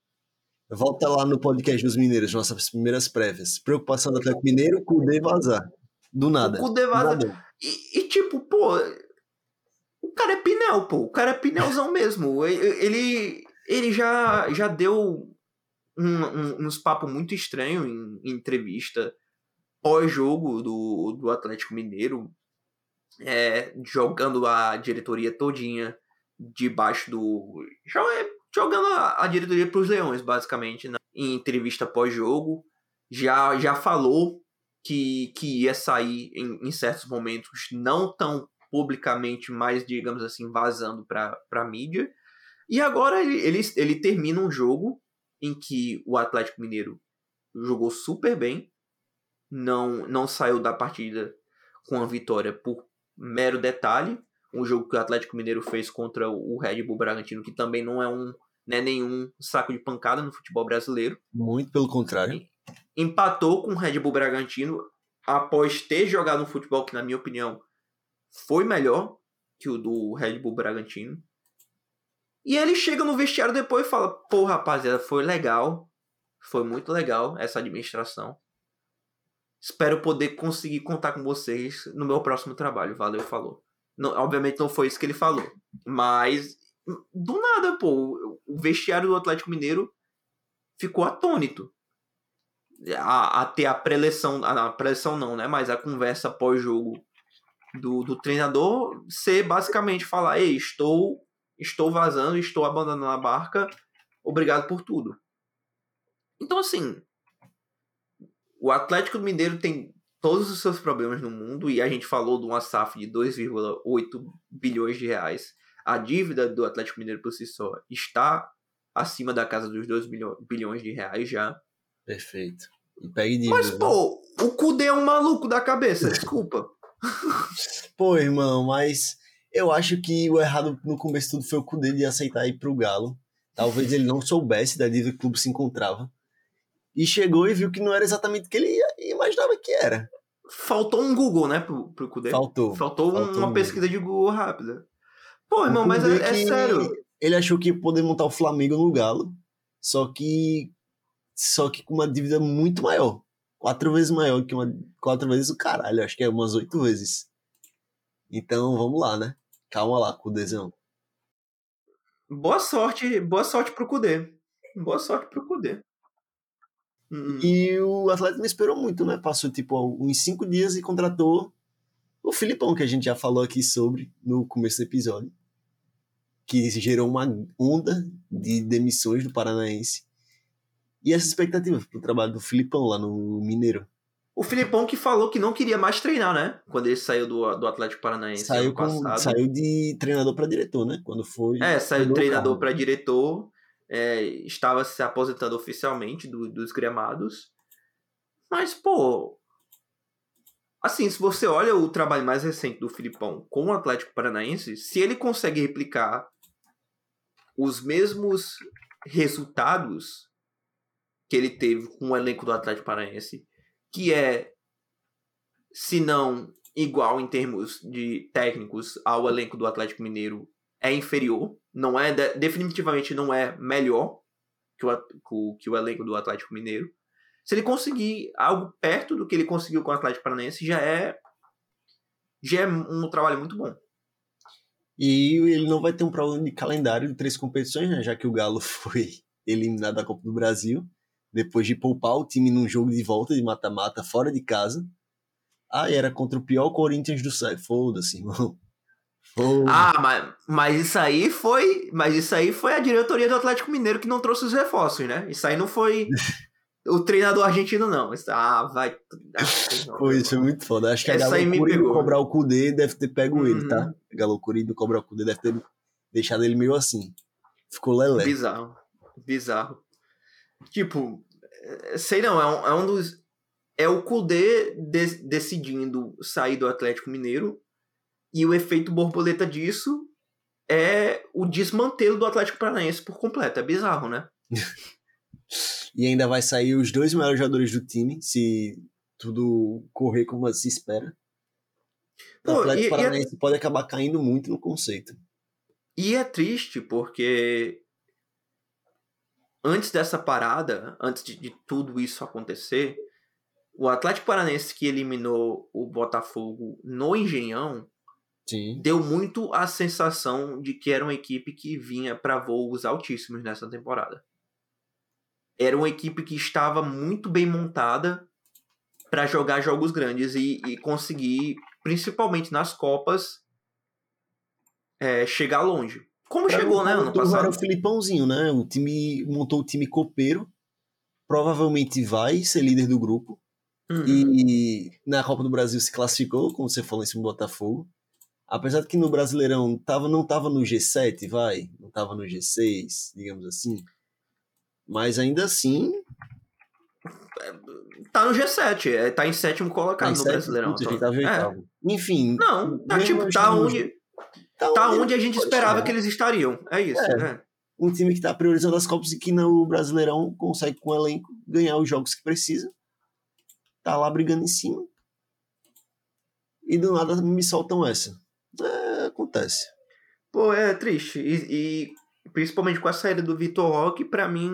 Volta lá no podcast dos Mineiros, nossas primeiras prévias. Preocupação do Atlético Mineiro, Kudê vazar. Do nada. O Kudê vazar. E, e, tipo, pô, o cara é pneu, pô. O cara é pneuzão mesmo. Ele, ele já, já deu um, um, uns papos muito estranhos em, em entrevista pós-jogo do, do Atlético Mineiro é, jogando a diretoria todinha debaixo do. Jogando a, a diretoria para os leões, basicamente, né? em entrevista pós-jogo. Já, já falou que, que ia sair em, em certos momentos, não tão publicamente, mas, digamos assim, vazando para a mídia. E agora ele, ele, ele termina um jogo em que o Atlético Mineiro jogou super bem, não, não saiu da partida com a vitória por mero detalhe, um jogo que o Atlético Mineiro fez contra o Red Bull Bragantino, que também não é um né, nenhum saco de pancada no futebol brasileiro. Muito pelo contrário. Empatou com o Red Bull Bragantino após ter jogado um futebol que, na minha opinião, foi melhor que o do Red Bull Bragantino. E ele chega no vestiário depois e fala: Pô, rapaziada, foi legal. Foi muito legal essa administração. Espero poder conseguir contar com vocês no meu próximo trabalho. Valeu, falou. Não, obviamente não foi isso que ele falou. Mas, do nada, pô, o vestiário do Atlético Mineiro ficou atônito. A, a ter a preleção, a, a preleção não, né? Mas a conversa pós-jogo do, do treinador ser basicamente falar: Ei, estou, estou vazando, estou abandonando a barca, obrigado por tudo. Então, assim, o Atlético Mineiro tem todos os seus problemas no mundo e a gente falou de uma SAF de 2,8 bilhões de reais. A dívida do Atlético Mineiro por si só está acima da casa dos 2 bilhões de reais já. Perfeito. E pegue. Mas, pô, o Cudê é um maluco da cabeça, desculpa. pô, irmão, mas eu acho que o errado no começo de tudo foi o Cudê de aceitar ir pro Galo. Talvez ele não soubesse da dívida que o clube se encontrava e chegou e viu que não era exatamente o que ele imaginava que era. Faltou um Google, né, pro, pro Kudê? Faltou. Faltou, faltou uma um pesquisa de Google rápida. Pô, irmão, mas é, é sério. Ele achou que ia poder montar o Flamengo no Galo, só que só que com uma dívida muito maior. Quatro vezes maior que uma. Quatro vezes o caralho, acho que é umas oito vezes. Então vamos lá, né? Calma lá, Cudezão. Boa sorte, boa sorte pro Cudê. Boa sorte pro Cudê. Uhum. E o Atlético não esperou muito, né? Passou tipo uns cinco dias e contratou o Filipão, que a gente já falou aqui sobre no começo do episódio. Que gerou uma onda de demissões do Paranaense. E essa expectativa pro trabalho do Filipão lá no Mineiro. O Filipão que falou que não queria mais treinar, né? Quando ele saiu do, do Atlético Paranaense. Saiu, com, saiu de treinador para diretor, né? Quando foi. É, saiu de treinador para diretor é, estava se aposentando oficialmente do, dos gramados. Mas, pô. Assim, se você olha o trabalho mais recente do Filipão com o Atlético Paranaense, se ele consegue replicar os mesmos resultados que ele teve com o elenco do Atlético Paranaense, que é, se não igual em termos de técnicos ao elenco do Atlético Mineiro é inferior, não é definitivamente não é melhor que o, que o elenco do Atlético Mineiro. Se ele conseguir algo perto do que ele conseguiu com o Atlético Paranaense, já é já é um trabalho muito bom. E ele não vai ter um problema de calendário de três competições, né? já que o Galo foi eliminado da Copa do Brasil, depois de poupar o time num jogo de volta de mata-mata fora de casa. Ah, era contra o pior Corinthians do século. Foda-se, irmão. Oh. Ah, mas, mas isso aí foi. Mas isso aí foi a diretoria do Atlético Mineiro que não trouxe os reforços, né? Isso aí não foi o treinador argentino, não. Ah, vai. Pô, isso é muito foda. Acho que Essa a loucura do cobrar o Kudê deve ter pego uhum. ele, tá? A loucura do cobrar o Kudê deve ter deixado ele meio assim. Ficou lelé. Bizarro. Bizarro. Tipo, é, sei não, é um, é um dos. É o Kudê de, decidindo sair do Atlético Mineiro e o efeito borboleta disso é o desmantelo do Atlético Paranaense por completo. É bizarro, né? e ainda vai sair os dois melhores jogadores do time, se tudo correr como se espera. O Pô, Atlético e, Paranaense e é... pode acabar caindo muito no conceito. E é triste porque antes dessa parada, antes de, de tudo isso acontecer, o Atlético Paranaense que eliminou o Botafogo no Engenhão Sim. deu muito a sensação de que era uma equipe que vinha para voos altíssimos nessa temporada. Era uma equipe que estava muito bem montada para jogar jogos grandes e, e, conseguir, principalmente nas Copas, é, chegar longe. Como pra chegou, né, ano passado? Era o Filipãozinho, né? O time montou o time copeiro. Provavelmente vai ser líder do grupo. Uhum. E na Copa do Brasil se classificou, como você falou, em cima do Botafogo. Apesar de que no Brasileirão tava, não tava no G7, vai, não tava no G6, digamos assim. Mas ainda assim. Tá no G7, é, tá em sétimo colocado tá em no sétimo, Brasileirão. Putz, tá é. Enfim. Não, tá, tipo, tá onde. Tá, tá onde a gente esperava que eles estariam. É isso, é. né? Um time que tá priorizando as Copas e que no Brasileirão consegue, com o elenco, ganhar os jogos que precisa. Tá lá brigando em cima. E do nada me soltam essa. É, acontece. Pô, é triste. E, e principalmente com a saída do Vitor Roque, para mim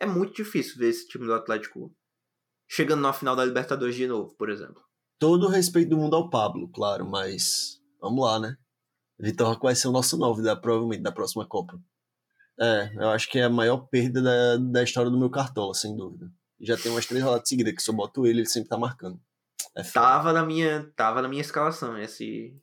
é muito difícil ver esse time do Atlético chegando na final da Libertadores de novo, por exemplo. Todo o respeito do mundo ao Pablo, claro, mas vamos lá, né? Vitor Roque vai ser o nosso novo, da, provavelmente, da próxima Copa. É, eu acho que é a maior perda da, da história do meu Cartola, sem dúvida. Já tem umas três rodadas seguidas que se eu boto ele, ele sempre tá marcando. É tava na minha, tava na minha escalação esse.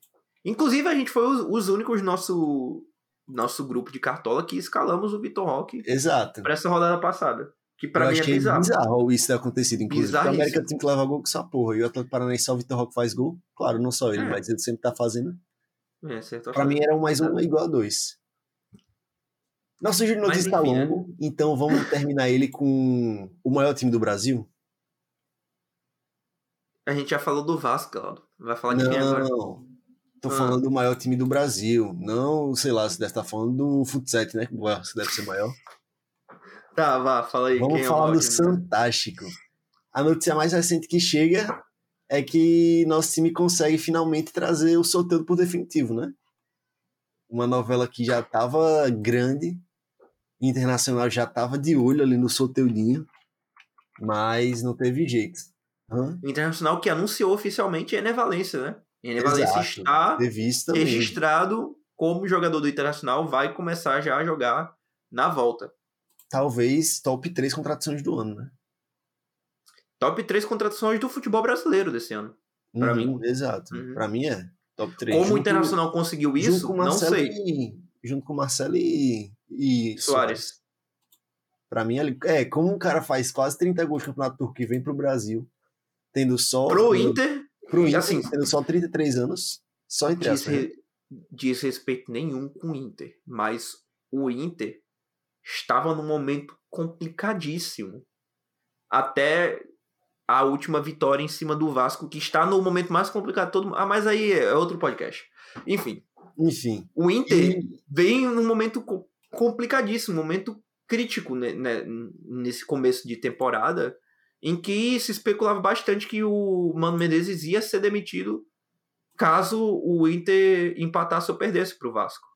Inclusive a gente foi os, os únicos nosso nosso grupo de cartola que escalamos o Vitor Roque. Exato. Para essa rodada passada. Que pra Eu mim é bizarro. bizarro isso ter acontecido, inclusive. O América tem que levar gol com essa porra. E o Atlético Paranaense só o Vitor Roque faz gol. Claro, não só ele, é. mas ele sempre tá fazendo. É, tá pra mim era um mais um igual a dois. Nosso giro de notícias está longo, né? então vamos terminar ele com o maior time do Brasil. A gente já falou do Vasco, Claudio. Vai falar de não, quem agora? Não, tô ah. falando do maior time do Brasil. Não, sei lá, você deve estar falando do Futset, né? Que deve ser maior. Tá, vá, fala aí. Vamos falar é do Fantástico. A notícia mais recente que chega é que nosso time consegue finalmente trazer o sorteio por definitivo, né? Uma novela que já tava grande, internacional já tava de olho ali no sorteiozinho, mas não teve jeito. Hã? Internacional que anunciou oficialmente Ené Valência, né? Ené Valência está registrado como jogador do Internacional, vai começar já a jogar na volta. Talvez top 3 contratações do ano, né? Top 3 contratações do futebol brasileiro desse ano. Pra uhum, mim. Exato. Uhum. Pra mim é top 3. Como o Internacional conseguiu isso, não sei. E, junto com o Marcelo e, e Soares. Soares. Pra mim, é, como um cara faz quase 30 gols no Campeonato Turco e vem pro Brasil, tendo só. Pro Inter. Pro Inter, assim, tendo só 33 anos. Só entre diz, né? diz respeito nenhum com o Inter. Mas o Inter estava num momento complicadíssimo. Até a última vitória em cima do Vasco, que está no momento mais complicado todo. Ah, mas aí é outro podcast. Enfim. Enfim. O Inter e... vem num momento complicadíssimo, momento crítico né, né, nesse começo de temporada em que se especulava bastante que o Mano Menezes ia ser demitido caso o Inter empatasse ou perdesse para o Vasco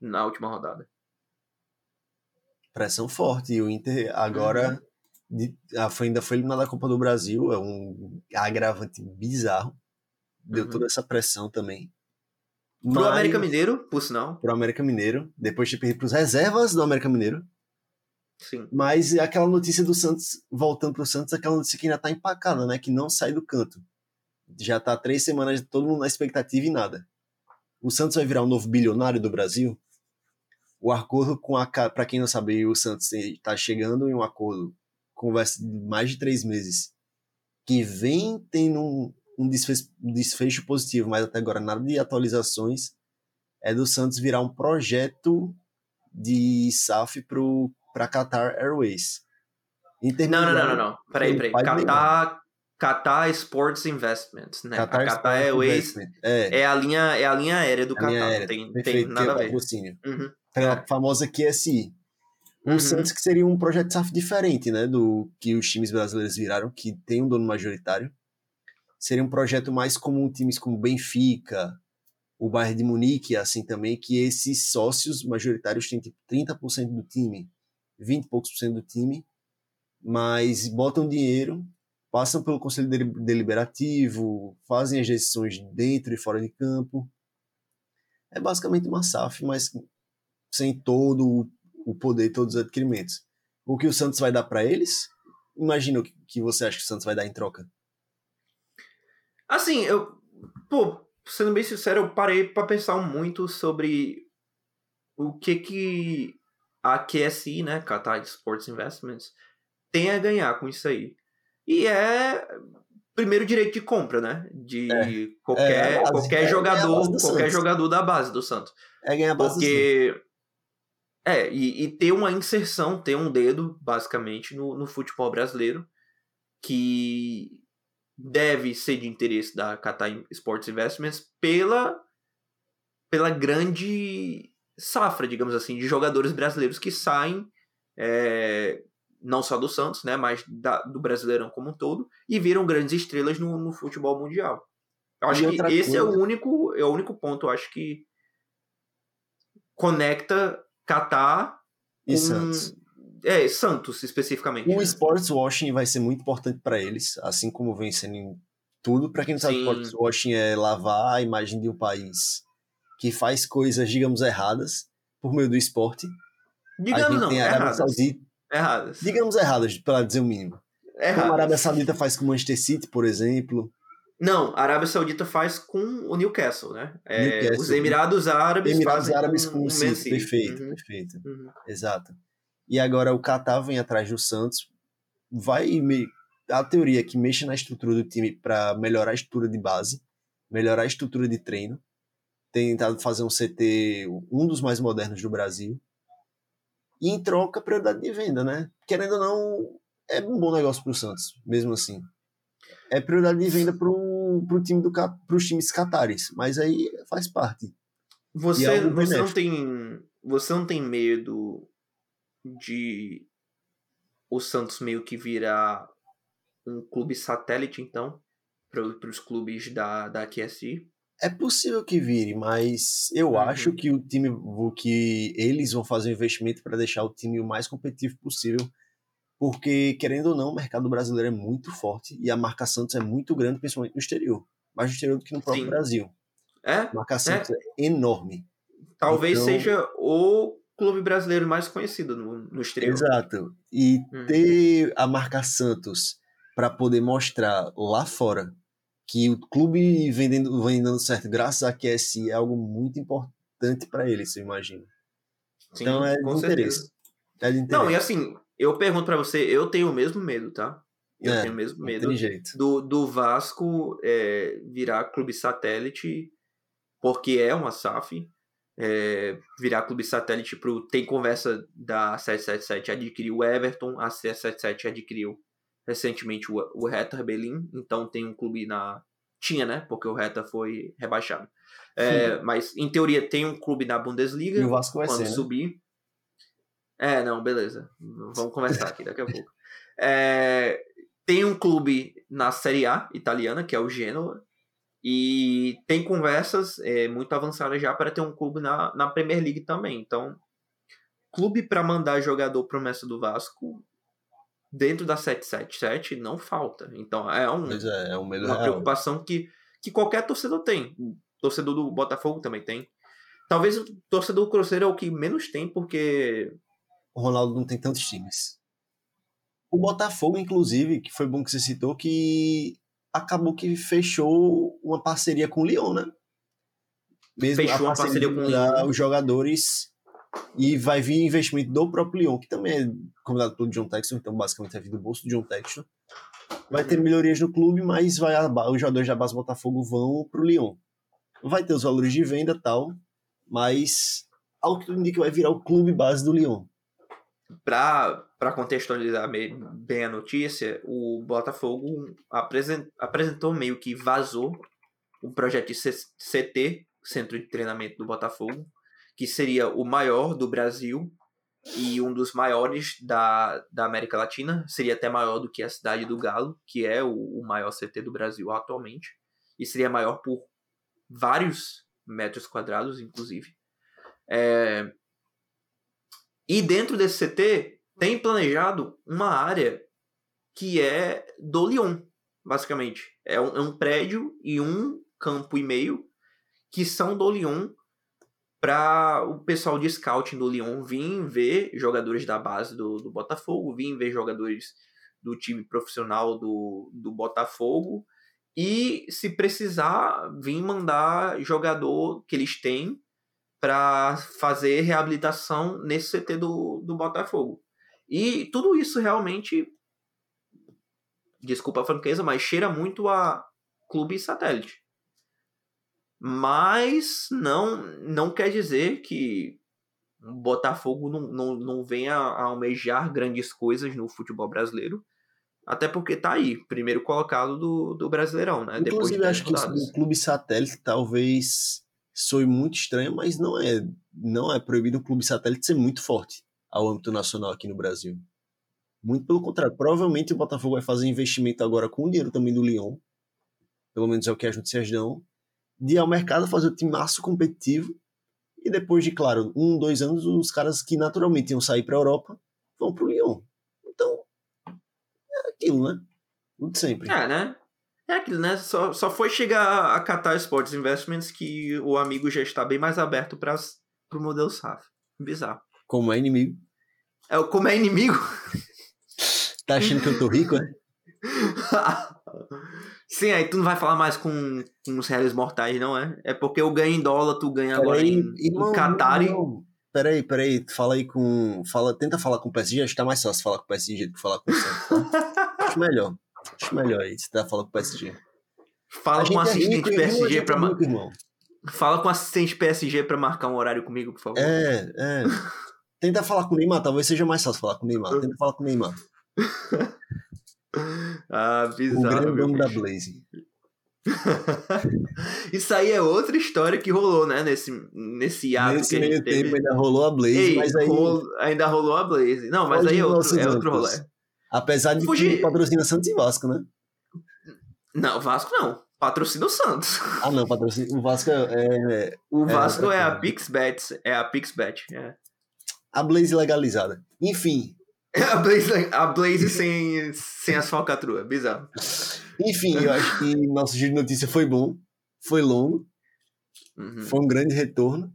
na última rodada. Pressão forte. E o Inter agora uhum. foi, ainda foi eliminado da Copa do Brasil. É um agravante bizarro. Deu uhum. toda essa pressão também. Pro Mas, América Mineiro, por sinal. Pro América Mineiro. Depois de perder pros reservas do América Mineiro. Sim. Mas aquela notícia do Santos, voltando pro Santos, aquela notícia que ainda tá empacada, né? Que não sai do canto. Já tá três semanas, todo mundo na expectativa e nada. O Santos vai virar o novo bilionário do Brasil? O acordo com a. Pra quem não sabe, o Santos tá chegando em um acordo, conversa de mais de três meses, que vem tendo um, um desfecho, um desfecho positivo, mas até agora nada de atualizações. é do Santos virar um projeto de SAF para Qatar Airways. Não, não, não, não, não. Peraí, peraí. Qatar, Qatar Sports Investments, né? Qatar, a Qatar Airways é. é. a linha, é a linha aérea do Qatar. Aérea. Tem, tem nada a ver. Uhum. a é. famosa QSI. Um uhum. Santos que seria um projeto SAF diferente, né? Do que os times brasileiros viraram, que tem um dono majoritário. Seria um projeto mais comum times como Benfica, o Bayern de Munique, assim também, que esses sócios majoritários têm tipo 30% do time, 20 e poucos por cento do time, mas botam dinheiro, passam pelo conselho deliberativo, fazem as decisões dentro e fora de campo. É basicamente uma SAF, mas sem todo o poder, todos os adquirimentos. O que o Santos vai dar para eles? Imagina o que você acha que o Santos vai dar em troca. Assim, eu. Pô, sendo bem sincero, eu parei para pensar muito sobre o que que a QSI, né, Qatar Sports Investments, tem a ganhar com isso aí. E é primeiro direito de compra, né? De é, qualquer, é base, qualquer é jogador, qualquer Santos. jogador da base do Santos. É ganhar a base Porque é, e, e, ter uma inserção, ter um dedo, basicamente, no, no futebol brasileiro, que deve ser de interesse da Qatar Sports Investments pela, pela grande safra, digamos assim, de jogadores brasileiros que saem, é, não só do Santos, né, mas da, do Brasileirão como um todo, e viram grandes estrelas no, no futebol mundial. Eu acho que esse coisa. é o único, é o único ponto, eu acho que conecta Qatar e com... Santos. É, Santos especificamente. O né? sports washing vai ser muito importante para eles, assim como vem sendo em tudo. Para quem não sabe, Sim. sports washing é lavar a imagem de um país que faz coisas, digamos, erradas por meio do esporte. Digamos não, erradas. Saudita, erradas. Digamos erradas, para dizer o mínimo. Erradas. Como a Arábia Saudita faz com o Manchester City, por exemplo. Não, a Arábia Saudita faz com o Newcastle, né? É, Newcastle, os Emirados Árabes Emirados fazem Árabes com, com o City. Perfeito, uhum. perfeito. Uhum. Exato. E agora o Qatar vem atrás do Santos. Vai me... a teoria é que mexe na estrutura do time para melhorar a estrutura de base, melhorar a estrutura de treino. Tem tentado fazer um CT um dos mais modernos do Brasil. E em troca prioridade de venda, né? Querendo ou não, é um bom negócio para o Santos, mesmo assim. É prioridade de venda para pro time do pros times catares, mas aí faz parte. Você, é você não tem você não tem medo de o Santos meio que virar um clube satélite então para os clubes da da QSI? É possível que vire, mas eu uhum. acho que o time que eles vão fazer um investimento para deixar o time o mais competitivo possível porque, querendo ou não, o mercado brasileiro é muito forte e a marca Santos é muito grande, principalmente no exterior. Mais no exterior do que no próprio Sim. Brasil. É? A marca é. Santos é, enorme. Talvez então... seja o clube brasileiro mais conhecido no, no exterior. Exato. E hum. ter a marca Santos para poder mostrar lá fora que o clube vendendo, vem dando certo graças a QSI é algo muito importante para eles, eu imagino. Sim, então é de, interesse. é de interesse. Não, e assim, eu pergunto para você, eu tenho o mesmo medo, tá? Eu é, tenho o mesmo medo do, do Vasco é, virar clube satélite, porque é uma SAF. É, virar clube satélite pro. Tem conversa da 777 adquiriu o Everton, a 777 adquiriu recentemente o, o Hertha Berlim, então tem um clube na. Tinha, né? Porque o Hertha foi rebaixado. É, mas, em teoria, tem um clube na Bundesliga. E o Vasco vai quando ser, né? É, não, beleza. Vamos conversar aqui daqui a pouco. É, tem um clube na Série A italiana, que é o Genoa, e tem conversas é, muito avançadas já para ter um clube na, na Premier League também. Então, clube para mandar jogador promessa do Vasco dentro da 777 não falta. Então, é, um, é, é um uma real. preocupação que, que qualquer torcedor tem. O torcedor do Botafogo também tem. Talvez o torcedor do Cruzeiro é o que menos tem, porque o Ronaldo não tem tantos times. O Botafogo, inclusive, que foi bom que você citou, que acabou que fechou uma parceria com o Lyon, né? Mesmo fechou uma parceria com o Lyon. os jogadores e vai vir investimento do próprio Lyon, que também é comandado pelo John Texton, então basicamente é vir do bolso do John Texton. Vai ter melhorias no clube, mas vai os jogadores da base Botafogo vão pro Lyon. Vai ter os valores de venda tal, mas ao que tudo indica vai virar o clube base do Lyon. Para contextualizar bem a notícia, o Botafogo apresentou meio que vazou um projeto de CT, Centro de Treinamento do Botafogo, que seria o maior do Brasil e um dos maiores da, da América Latina, seria até maior do que a cidade do Galo, que é o, o maior CT do Brasil atualmente, e seria maior por vários metros quadrados, inclusive. É... E dentro desse CT tem planejado uma área que é do Lyon, basicamente. É um, é um prédio e um campo e meio que são do Lyon para o pessoal de scouting do Lyon vir ver jogadores da base do, do Botafogo, vir ver jogadores do time profissional do, do Botafogo e, se precisar, vir mandar jogador que eles têm para fazer reabilitação nesse CT do, do Botafogo. E tudo isso realmente, desculpa a franqueza, mas cheira muito a clube satélite. Mas não, não quer dizer que o Botafogo não, não, não venha a almejar grandes coisas no futebol brasileiro. Até porque tá aí, primeiro colocado do, do Brasileirão, né? Inclusive, acho que o clube satélite talvez soe muito estranho, mas não é, não é proibido o clube satélite ser muito forte ao âmbito nacional aqui no Brasil. Muito pelo contrário, provavelmente o Botafogo vai fazer investimento agora com o dinheiro também do Lyon, pelo menos é o que as notícias dão, de ir ao mercado fazer o time maço competitivo e depois de, claro, um, dois anos, os caras que naturalmente iam sair para a Europa vão para o Lyon. Então, é aquilo, né? Tudo sempre. É, né? É aquilo, né? Só, só foi chegar a Qatar Sports Investments que o amigo já está bem mais aberto para o modelo SAF. Bizarro. Como é inimigo. É, como é inimigo? tá achando que eu tô rico, né? Sim, aí tu não vai falar mais com, com os réis mortais, não é? É porque eu ganho em dólar, tu ganha agora em, em Qatar. Peraí, peraí, fala aí com. Fala, tenta falar com o PSG, acho que tá mais fácil falar com o PSG do que falar com o Santos. Tá? acho melhor. Acho melhor aí, você tá falando com o PSG. Fala com o assistente é PSG pra. mar... Fala com o assistente PSG pra marcar um horário comigo, por favor. É, é. Tenta falar com o Neymar, talvez seja mais fácil falar com o Neymar. Tenta falar com o Neymar. ah, bizarro. O grande nome da Blaze. Isso aí é outra história que rolou, né? Nesse, nesse ato nesse que meio tempo ainda rolou a Blaze, Ei, mas aí... Rolo, ainda rolou a Blaze. Não, mas aí é outro, é outro rolê. Apesar de Fugir. que patrocina Santos e Vasco, né? Não, Vasco não. Patrocina o Santos. Ah, não, patrocina. O Vasco é. é o Vasco é, é a PixBet. É a PixBet. É. A Blaze legalizada. Enfim, a Blaze, a Blaze sem, sem as falcatruas, bizarro. Enfim, eu acho que nosso giro de notícia foi bom, foi longo, uhum. foi um grande retorno.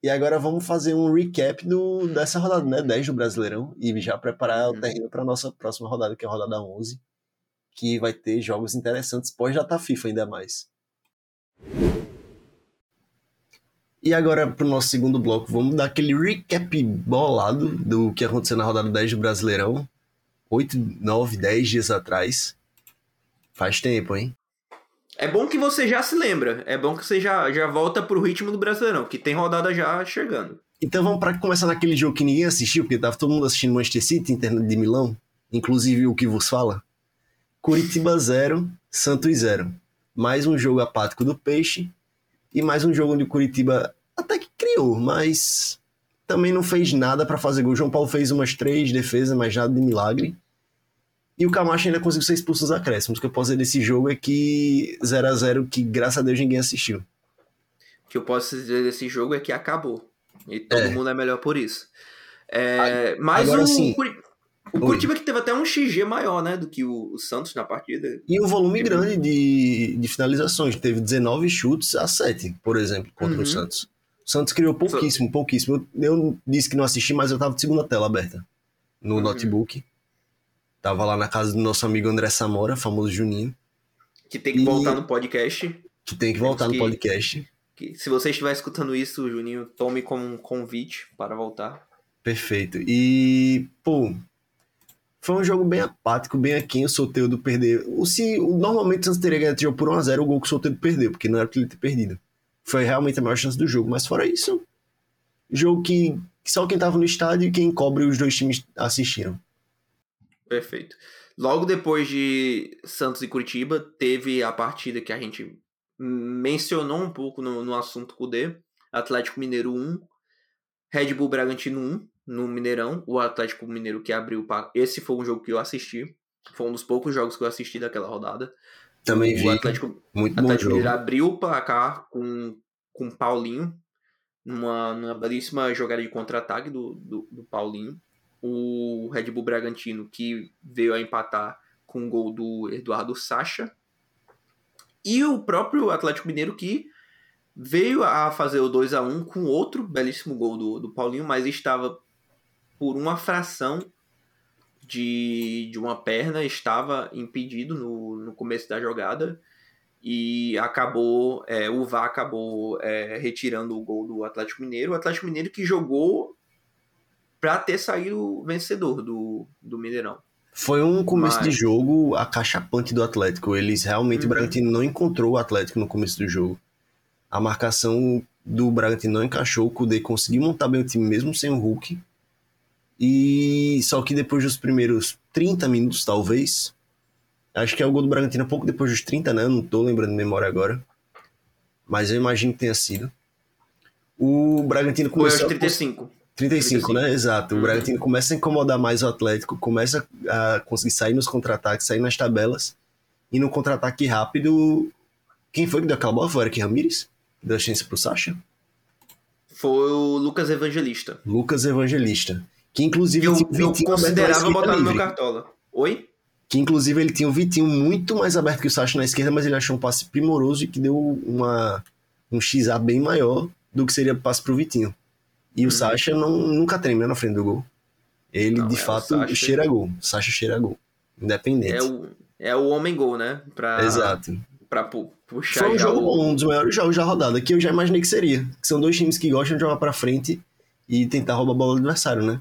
E agora vamos fazer um recap do, dessa rodada, né? 10 do Brasileirão, e já preparar uhum. o terreno para nossa próxima rodada, que é a rodada 11, que vai ter jogos interessantes, pode já tá FIFA ainda mais. E agora, para o nosso segundo bloco, vamos dar aquele recap bolado do que aconteceu na rodada 10 do Brasileirão. 8, 9, 10 dias atrás. Faz tempo, hein? É bom que você já se lembra. É bom que você já, já volta pro ritmo do Brasileirão, que tem rodada já chegando. Então vamos para começar naquele jogo que ninguém assistiu, porque tava todo mundo assistindo Manchester City, interno de Milão, inclusive o que vos fala. Curitiba 0, Santos 0. Mais um jogo apático do Peixe e mais um jogo onde o Curitiba até que criou, mas também não fez nada para fazer gol. João Paulo fez umas três defesas, mas nada de milagre. E o Camacho ainda conseguiu ser expulso dos acréscimos. O que eu posso dizer desse jogo é que 0 a 0 que graças a Deus ninguém assistiu. O que eu posso dizer desse jogo é que acabou. E todo é. mundo é melhor por isso. É, mas Agora, o, sim. O Curitiba que teve até um XG maior, né, do que o, o Santos na partida. E um volume grande de, de finalizações. Teve 19 chutes a 7, por exemplo, contra uhum. o Santos. O Santos criou pouquíssimo, pouquíssimo. Eu, eu, disse que não assisti, mas eu tava de segunda tela aberta no uhum. notebook. Tava lá na casa do nosso amigo André Samora, famoso Juninho. Que tem que e... voltar no podcast. Que tem que voltar no podcast. Que, se você estiver escutando isso, Juninho, tome como um convite para voltar. Perfeito. E, pô, foi um jogo bem apático, bem aqui, o Soteudo perder. O, se, normalmente o Santos teria ganhado jogo por 1x0, o gol que o Soteudo perdeu, porque não era pra ele ter perdido. Foi realmente a maior chance do jogo. Mas fora isso, jogo que só quem tava no estádio e quem cobre os dois times assistiram. Perfeito. Logo depois de Santos e Curitiba, teve a partida que a gente mencionou um pouco no, no assunto Cudê. Atlético Mineiro 1, Red Bull Bragantino 1 no Mineirão. O Atlético Mineiro que abriu. Esse foi um jogo que eu assisti. Foi um dos poucos jogos que eu assisti daquela rodada. Também vi. O Atlético, muito Atlético Mineiro abriu o placar com, com Paulinho. Numa, numa belíssima jogada de contra-ataque do, do, do Paulinho. O Red Bull Bragantino que veio a empatar com o gol do Eduardo Sacha. E o próprio Atlético Mineiro que veio a fazer o 2 a 1 com outro belíssimo gol do, do Paulinho, mas estava por uma fração de, de uma perna, estava impedido no, no começo da jogada e acabou, é, o VAR acabou é, retirando o gol do Atlético Mineiro. O Atlético Mineiro que jogou para ter saído vencedor do, do Mineirão. Foi um começo Mas- de jogo acachapante do Atlético. Eles realmente, o Uhum. Bragantino não encontrou o Atlético no começo do jogo. A marcação do Bragantino não encaixou, o Kudê conseguiu montar bem o time mesmo sem o Hulk. E só que depois dos primeiros 30 minutos, talvez, acho que é o gol do Bragantino pouco depois dos 30, né? Eu não tô lembrando de memória agora. Mas eu imagino que tenha sido. O Bragantino Foi aos começou a 35. 35, né? Exato. O Uhum. Bragantino começa a incomodar mais o Atlético, começa a conseguir sair nos contra-ataques, sair nas tabelas. E no contra-ataque rápido. Quem foi que deu aquela bola? Foi o Eric Ramírez? Que deu a chance pro Sacha? Foi o Lucas Evangelista. Lucas Evangelista. Que inclusive Eu, eu considerava botar no meu livre. cartola. Oi? Que inclusive ele tinha o Vitinho muito mais aberto que o Sacha na esquerda, mas ele achou um passe primoroso e que deu uma, um XA bem maior do que seria passe pro Vitinho. E o Uhum. Sacha não, nunca treme né, na frente do gol. Ele, Não, de é, fato, Sacha- cheira gol. Sacha cheira gol. Independente. É o, é o homem gol, né? Pra, Exato. pra pu- puxar Foi um jogo o- um dos maiores jogos da rodada, que eu já imaginei que seria. Que são dois times que gostam de jogar pra frente e tentar roubar a bola do adversário, né?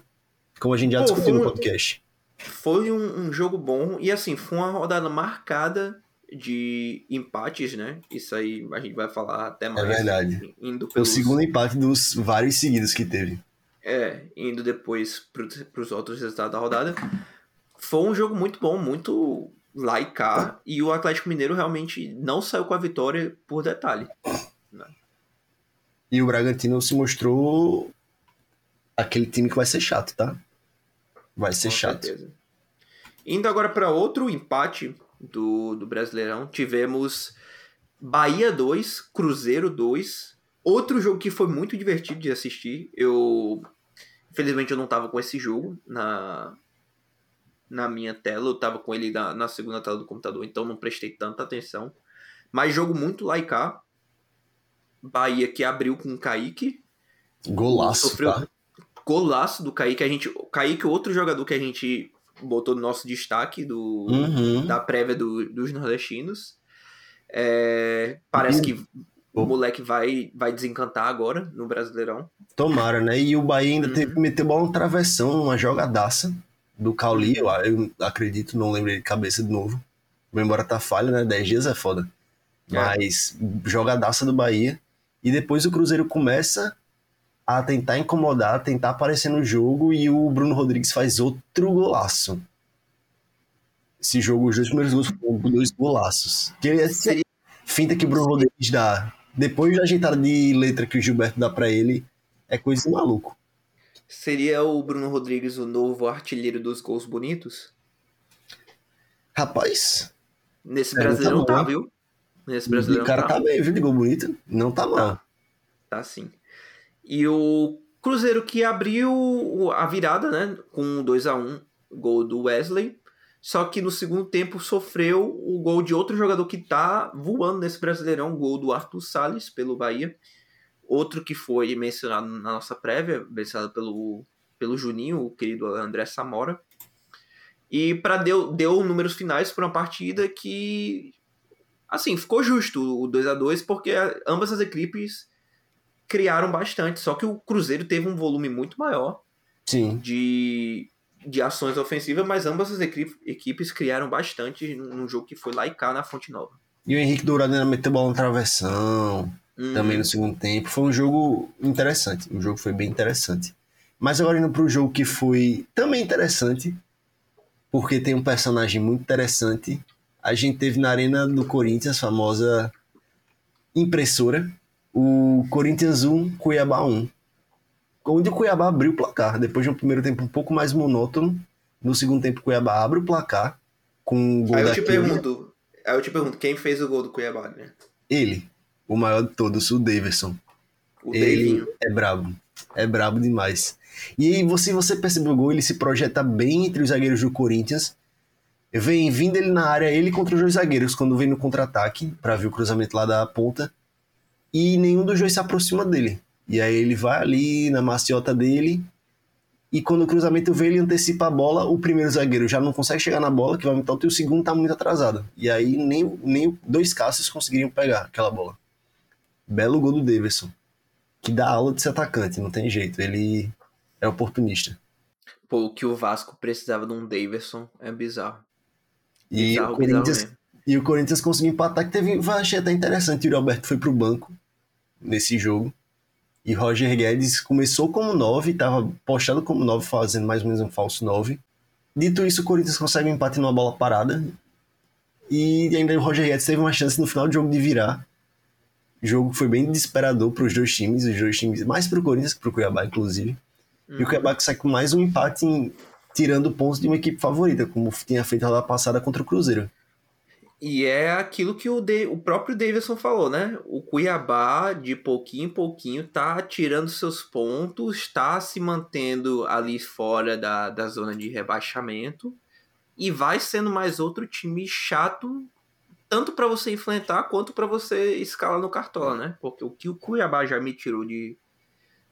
Como a gente já Pô, discutiu foi no um- podcast. Foi um, um jogo bom e assim, foi uma rodada marcada de empates, né? Isso aí a gente vai falar até mais. verdade. Indo O pelos, segundo empate dos vários seguidos que teve. É, indo depois para os outros resultados da rodada. Foi um jogo muito bom, muito laicar, e o Atlético Mineiro realmente não saiu com a vitória por detalhe. E o Bragantino se mostrou aquele time que vai ser chato, tá? Vai ser com chato. certeza. Indo agora para outro empate do, do Brasileirão, tivemos Bahia 2, Cruzeiro 2. Outro jogo que foi muito divertido de assistir. Eu. Infelizmente eu não tava com esse jogo na, na minha tela. Eu tava com ele na, na segunda tela do computador, então não prestei tanta atenção. Mas jogo muito laicar. Bahia que abriu com o Kaique. Golaço, Sofreu tá? golaço do Kaique. A gente, o Kaique, outro jogador que a gente botou no nosso destaque do, Uhum. da prévia do- dos nordestinos. É, parece que o moleque vai, vai desencantar agora no Brasileirão. Tomara, né? E o Bahia ainda Uhum. teve que meter bola no travessão, uma jogadaça do Cauli, eu, eu acredito, não lembro de cabeça de novo. Embora tá falha, né? 10 dias é foda. É. Mas jogadaça do Bahia. E depois o Cruzeiro começa a tentar incomodar, a tentar aparecer no jogo e o Bruno Rodrigues faz outro golaço. Esse jogo, os dois primeiros gols foram dois golaços. Que é Seria, finta que o Bruno Rodrigues dá. Depois da ajeitada de letra que o Gilberto dá pra ele, é coisa de maluco. seria o Bruno Rodrigues o novo artilheiro dos gols bonitos? Rapaz, Nesse tá bom, tá, hein? viu? Nesse o Brasileirão cara tá. tá bem, viu? De gol bonito. Não tá mal. Tá sim. E o Cruzeiro que abriu a virada, né? Com 2 a 1 gol do Wesley. Só que no segundo tempo sofreu o gol de outro jogador que tá voando nesse Brasileirão, gol do Arthur Salles pelo Bahia. Outro que foi mencionado na nossa prévia, mencionado pelo, pelo Juninho, o querido André Samora. E para deu, deu números finais para uma partida que assim, ficou justo o 2 a 2 porque ambas as equipes criaram bastante, só que o Cruzeiro teve um volume muito maior Sim. de, de ações ofensivas, mas ambas as equipes, criaram bastante num jogo que foi lá e cá na Fonte Nova. E o Henrique Dourado ainda meteu bola no travessão. uhum. também no segundo tempo. Foi um jogo interessante. O jogo foi bem interessante. Mas agora indo para o jogo que foi também interessante, porque tem um personagem muito interessante. A gente teve na Arena do Corinthians, famosa impressora, o Corinthians 1, Cuiabá 1. Onde o Cuiabá abriu o placar, depois de um primeiro tempo um pouco mais monótono. No segundo tempo, o Cuiabá abre o placar com o gol Aí eu te pergunto, aí eu te pergunto, quem fez o gol do Cuiabá, né? Ele, o maior de todos, o Davidson. O ele Davinho. é brabo. É brabo demais. E aí, você, você percebeu o gol, ele se projeta bem entre os zagueiros do Corinthians. Vem vindo ele na área, ele contra os dois zagueiros, quando vem no contra-ataque, para ver o cruzamento lá da ponta. E nenhum dos dois se aproxima dele. E aí ele vai ali na maciota dele. E quando o cruzamento vem, ele antecipa a bola. O primeiro zagueiro já não consegue chegar na bola, que vai aumentar o e o segundo tá muito atrasado. E aí nem, nem dois caças conseguiriam pegar aquela bola. Belo gol do Davidson. Que dá aula de ser atacante, não tem jeito. Ele é oportunista. Pô, o que o Vasco precisava de um Davidson é bizarro. E, bizarro, o, Corinthians, e o Corinthians conseguiu empatar, que teve. Achei até interessante. O Yuri Alberto foi pro banco nesse jogo. E Roger Guedes começou como 9, estava postado como 9, fazendo mais ou menos um falso 9. Dito isso, o Corinthians consegue um empate numa bola parada. E ainda o Roger Guedes teve uma chance no final do jogo de virar. O jogo foi bem desesperador para os dois times, os dois times, mais para o Corinthians que para o Cuiabá, inclusive. Uhum. E o Cuiabá que sai com mais um empate, em, tirando pontos de uma equipe favorita, como tinha feito a rodada passada contra o Cruzeiro. E é aquilo que o, de, o próprio Davidson falou, né? O Cuiabá, de pouquinho em pouquinho, tá tirando seus pontos, tá se mantendo ali fora da, da zona de rebaixamento e vai sendo mais outro time chato, tanto para você enfrentar quanto para você escalar no cartola, né? Porque o que o Cuiabá já me tirou de,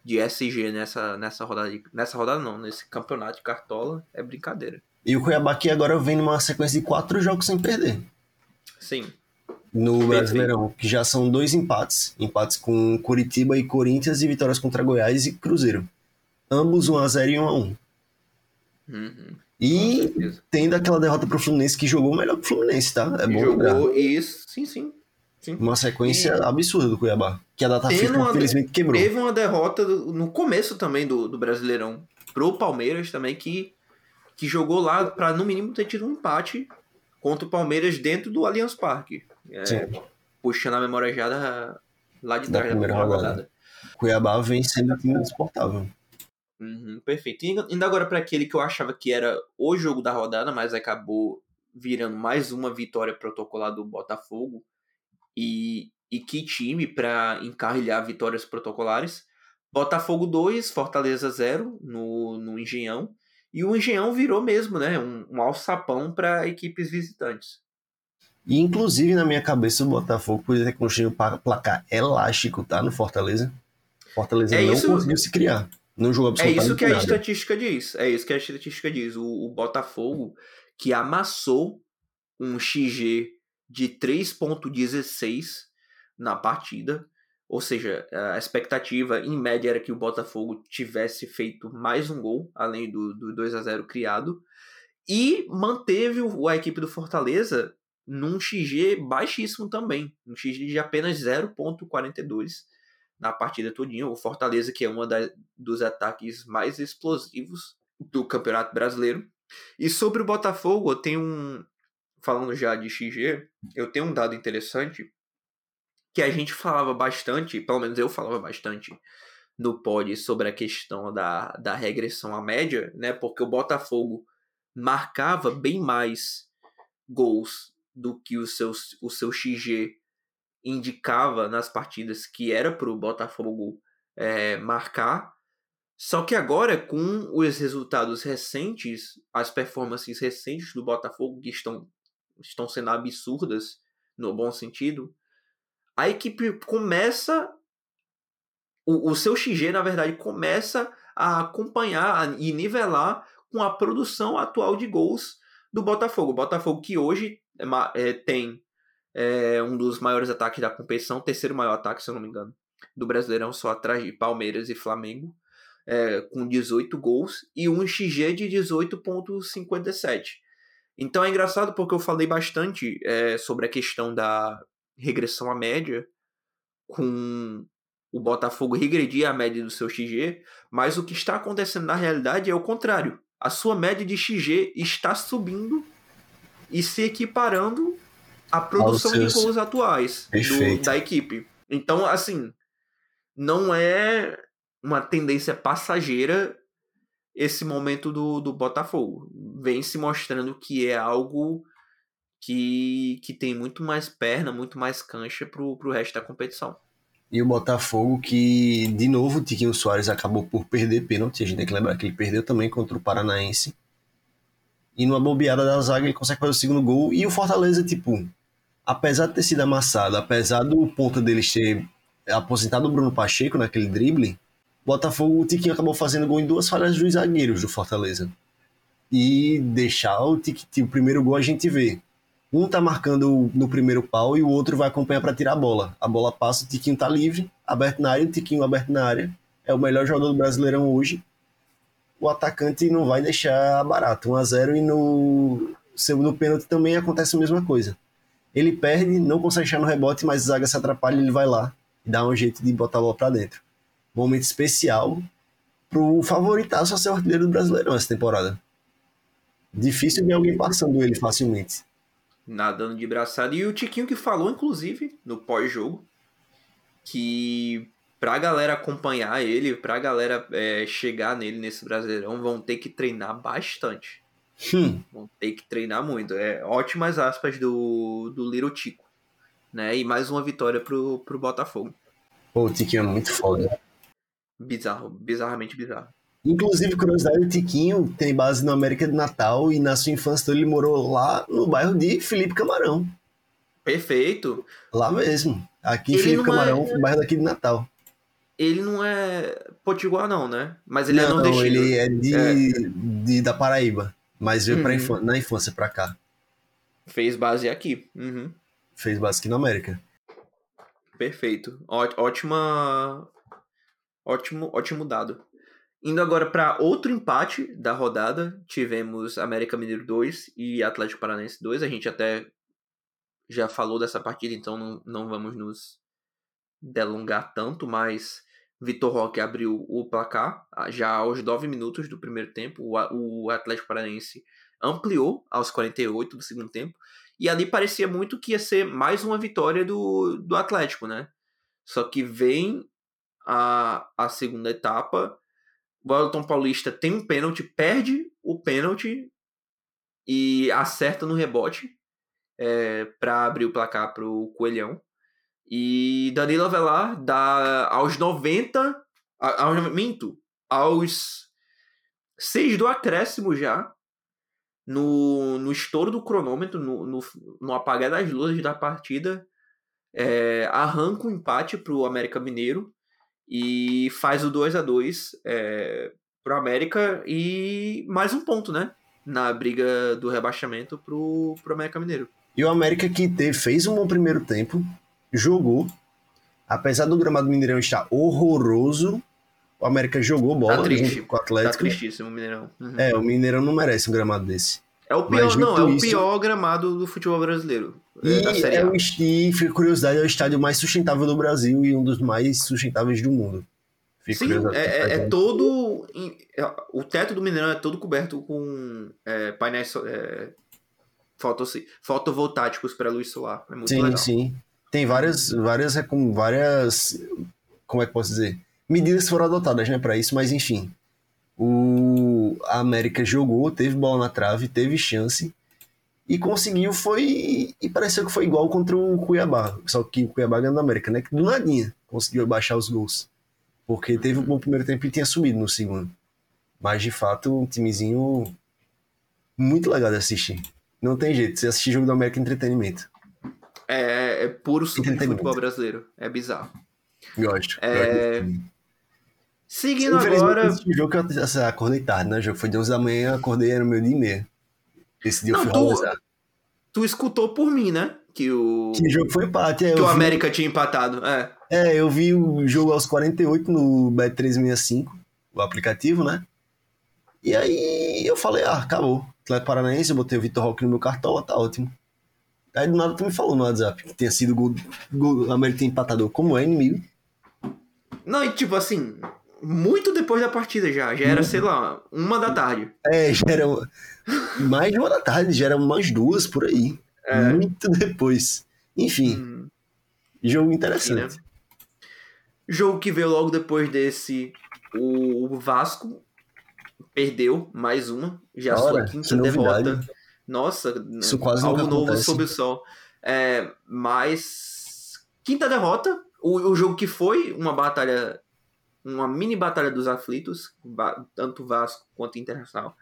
de SG nessa, nessa rodada, de, nessa rodada não, nesse campeonato de cartola, é brincadeira. E o Cuiabá aqui agora vem numa sequência de quatro jogos sem perder. Sim. No Brasileirão, que já são dois empates. Empates com Curitiba e Corinthians e vitórias contra Goiás e Cruzeiro. Ambos 1x0 e 1x1. Uhum. E tendo aquela derrota pro Fluminense que jogou melhor que o Fluminense, tá? É bom jogou lembrar. isso, sim, sim. sim. Uma sequência e... absurda do Cuiabá. Que a data FIFA, infelizmente, quebrou. Teve uma derrota no começo também do, do Brasileirão pro Palmeiras também, que, que jogou lá para no mínimo ter tido um empate contra o Palmeiras dentro do Allianz Parque. É, puxando a memória já da, lá de trás da primeira rodada. rodada. Cuiabá vem sendo um time insuportável. Uhum, perfeito. E ainda agora para aquele que eu achava que era o jogo da rodada, mas acabou virando mais uma vitória protocolar do Botafogo. E, e que time para encarrilhar vitórias protocolares. Botafogo 2, Fortaleza 0 no, no Engenhão. E o Engenhão virou mesmo, né? Um, um alçapão para equipes visitantes. E inclusive na minha cabeça o Botafogo poderia ter construído um placar elástico, tá? No Fortaleza. Fortaleza é não isso, conseguiu se criar. Não jogou É isso que a estatística diz. É isso que a estatística diz. O, o Botafogo que amassou um XG de 3.16 na partida ou seja, a expectativa em média era que o Botafogo tivesse feito mais um gol, além do, do 2 a 0 criado, e manteve a equipe do Fortaleza num XG baixíssimo também, um XG de apenas 0.42 na partida todinha. O Fortaleza, que é um dos ataques mais explosivos do Campeonato Brasileiro. E sobre o Botafogo, eu tenho um. Falando já de XG, eu tenho um dado interessante que a gente falava bastante, pelo menos eu falava bastante no pod sobre a questão da, da regressão à média, né? Porque o Botafogo marcava bem mais gols do que o seu, o seu XG indicava nas partidas que era para o Botafogo é, marcar. Só que agora, com os resultados recentes, as performances recentes do Botafogo, que estão, estão sendo absurdas, no bom sentido, a equipe começa. O, o seu XG, na verdade, começa a acompanhar e nivelar com a produção atual de gols do Botafogo. O Botafogo que hoje é, tem é, um dos maiores ataques da competição, terceiro maior ataque, se eu não me engano, do Brasileirão, só atrás de Palmeiras e Flamengo, é, com 18 gols e um XG de 18,57. Então é engraçado porque eu falei bastante é, sobre a questão da regressão à média com o Botafogo regredir a média do seu XG, mas o que está acontecendo na realidade é o contrário. A sua média de XG está subindo e se equiparando à produção seus... de gols atuais do, da equipe. Então, assim, não é uma tendência passageira esse momento do, do Botafogo. Vem se mostrando que é algo que, que tem muito mais perna, muito mais cancha pro, pro resto da competição. E o Botafogo que, de novo, o Tiquinho Soares acabou por perder pênalti. A gente tem que lembrar que ele perdeu também contra o Paranaense. E numa bobeada da zaga ele consegue fazer o segundo gol. E o Fortaleza, tipo, apesar de ter sido amassado, apesar do ponto dele ter aposentado o Bruno Pacheco naquele drible, Botafogo, o Tiquinho acabou fazendo gol em duas falhas dos zagueiros do Fortaleza. E deixar o, Tiquinho, o primeiro gol a gente vê. Um tá marcando no primeiro pau e o outro vai acompanhar para tirar a bola. A bola passa, o Tiquinho tá livre, aberto na área, o Tiquinho aberto na área. É o melhor jogador do Brasileirão hoje. O atacante não vai deixar barato. 1 a 0 e no segundo pênalti também acontece a mesma coisa. Ele perde, não consegue achar no rebote, mas zaga se atrapalha, ele vai lá e dá um jeito de botar a bola para dentro momento especial pro favoritaço a ser o artilheiro do Brasileirão essa temporada. Difícil ver alguém passando ele facilmente. Nadando de braçada. E o Tiquinho que falou, inclusive, no pós-jogo, que pra galera acompanhar ele, pra galera é, chegar nele nesse Brasileirão, vão ter que treinar bastante. Hum. Vão ter que treinar muito. É ótimas aspas do, do Little Tico. Né? E mais uma vitória pro, pro Botafogo. Pô, o Tiquinho é muito foda. Bizarro, bizarramente bizarro. Inclusive, curiosidade, o Tiquinho tem base na América de Natal e na sua infância ele morou lá no bairro de Felipe Camarão. Perfeito. Lá mesmo. Aqui em ele Felipe Camarão, é... bairro daqui de Natal. Ele não é potiguar não, né? Mas ele é não, é nordestino. Não, ele é de, é de, da Paraíba. Mas veio uhum. infância, na infância pra cá. Fez base aqui. Uhum. Fez base aqui na América. Perfeito. Ó, ótima Ótimo, ótimo dado. Indo agora para outro empate da rodada, tivemos América Mineiro 2 e Atlético Paranaense 2. A gente até já falou dessa partida, então não, não vamos nos delongar tanto, mas Vitor Roque abriu o placar já aos 9 minutos do primeiro tempo. O, o Atlético Paranaense ampliou aos 48 do segundo tempo. E ali parecia muito que ia ser mais uma vitória do, do Atlético, né? Só que vem a, a segunda etapa. O Wellington Paulista tem um pênalti, perde o pênalti e acerta no rebote é, para abrir o placar para o Coelhão. E Danilo Avelar dá aos 90, aos, minto, aos 6 do acréscimo já, no, no estouro do cronômetro, no, no, no apagar das luzes da partida, é, arranca o um empate para o América Mineiro e faz o 2 a 2 é, pro América e mais um ponto, né? Na briga do rebaixamento pro, pro América Mineiro. E o América que teve, fez um bom primeiro tempo, jogou. Apesar do gramado Mineirão estar horroroso, o América jogou bola tá triste. com o Atlético. Tá tristíssimo o Mineirão. Uhum. É, o Mineirão não merece um gramado desse. É o pior, não, é o pior gramado do futebol brasileiro. É, e, é o, e fica curiosidade, é o estádio mais sustentável do Brasil e um dos mais sustentáveis do mundo. Fica Sim, é, é, é, todo. É, o teto do Mineirão é todo coberto com é, painéis é, fotovoltaicos para luz solar. É muito sim, legal. sim. Tem várias, várias, várias. Como é que posso dizer? Medidas foram adotadas né, para isso, mas enfim. O a América jogou, teve bola na trave, teve chance e conseguiu foi e pareceu que foi igual contra o Cuiabá, só que o Cuiabá ganhou da América, né? Que do nadinha conseguiu baixar os gols. Porque teve um bom primeiro tempo e tinha subido no segundo. Mas de fato, um timezinho muito legal de assistir. Não tem jeito, você assistir jogo da América entretenimento. É, é puro futebol brasileiro. É bizarro. Gosto. É... Gosto. Seguindo agora. Esse jogo que eu assim, acordei tarde, né? O jogo foi de 11 da manhã, acordei era meu dia e meia. Esse dia Não, eu fui tu, tu escutou por mim, né? Que o. Que jogo foi empate. É, que o vi... América tinha empatado. É. é, eu vi o jogo aos 48 no Bet365, o aplicativo, né? E aí eu falei, ah, acabou. Atlético Paranaense, eu botei o Vitor Roque no meu cartola, tá ótimo. Aí do nada tu me falou no WhatsApp que tinha sido gol, gol, o América empatador. Como é inimigo? Não, e tipo assim, muito depois da partida já. Já era, sei lá, uma da tarde. É, já era mais de uma da tarde, já era umas duas por aí. É. Muito depois. Enfim, hum. jogo interessante. Sim, né? Jogo que veio logo depois desse, o Vasco perdeu mais uma, já Ora, sua quinta derrota. Nossa, Isso quase algo novo acontece. sob o sol. É, mas quinta derrota, o, o jogo que foi uma batalha, uma mini batalha dos aflitos, tanto Vasco quanto Internacional,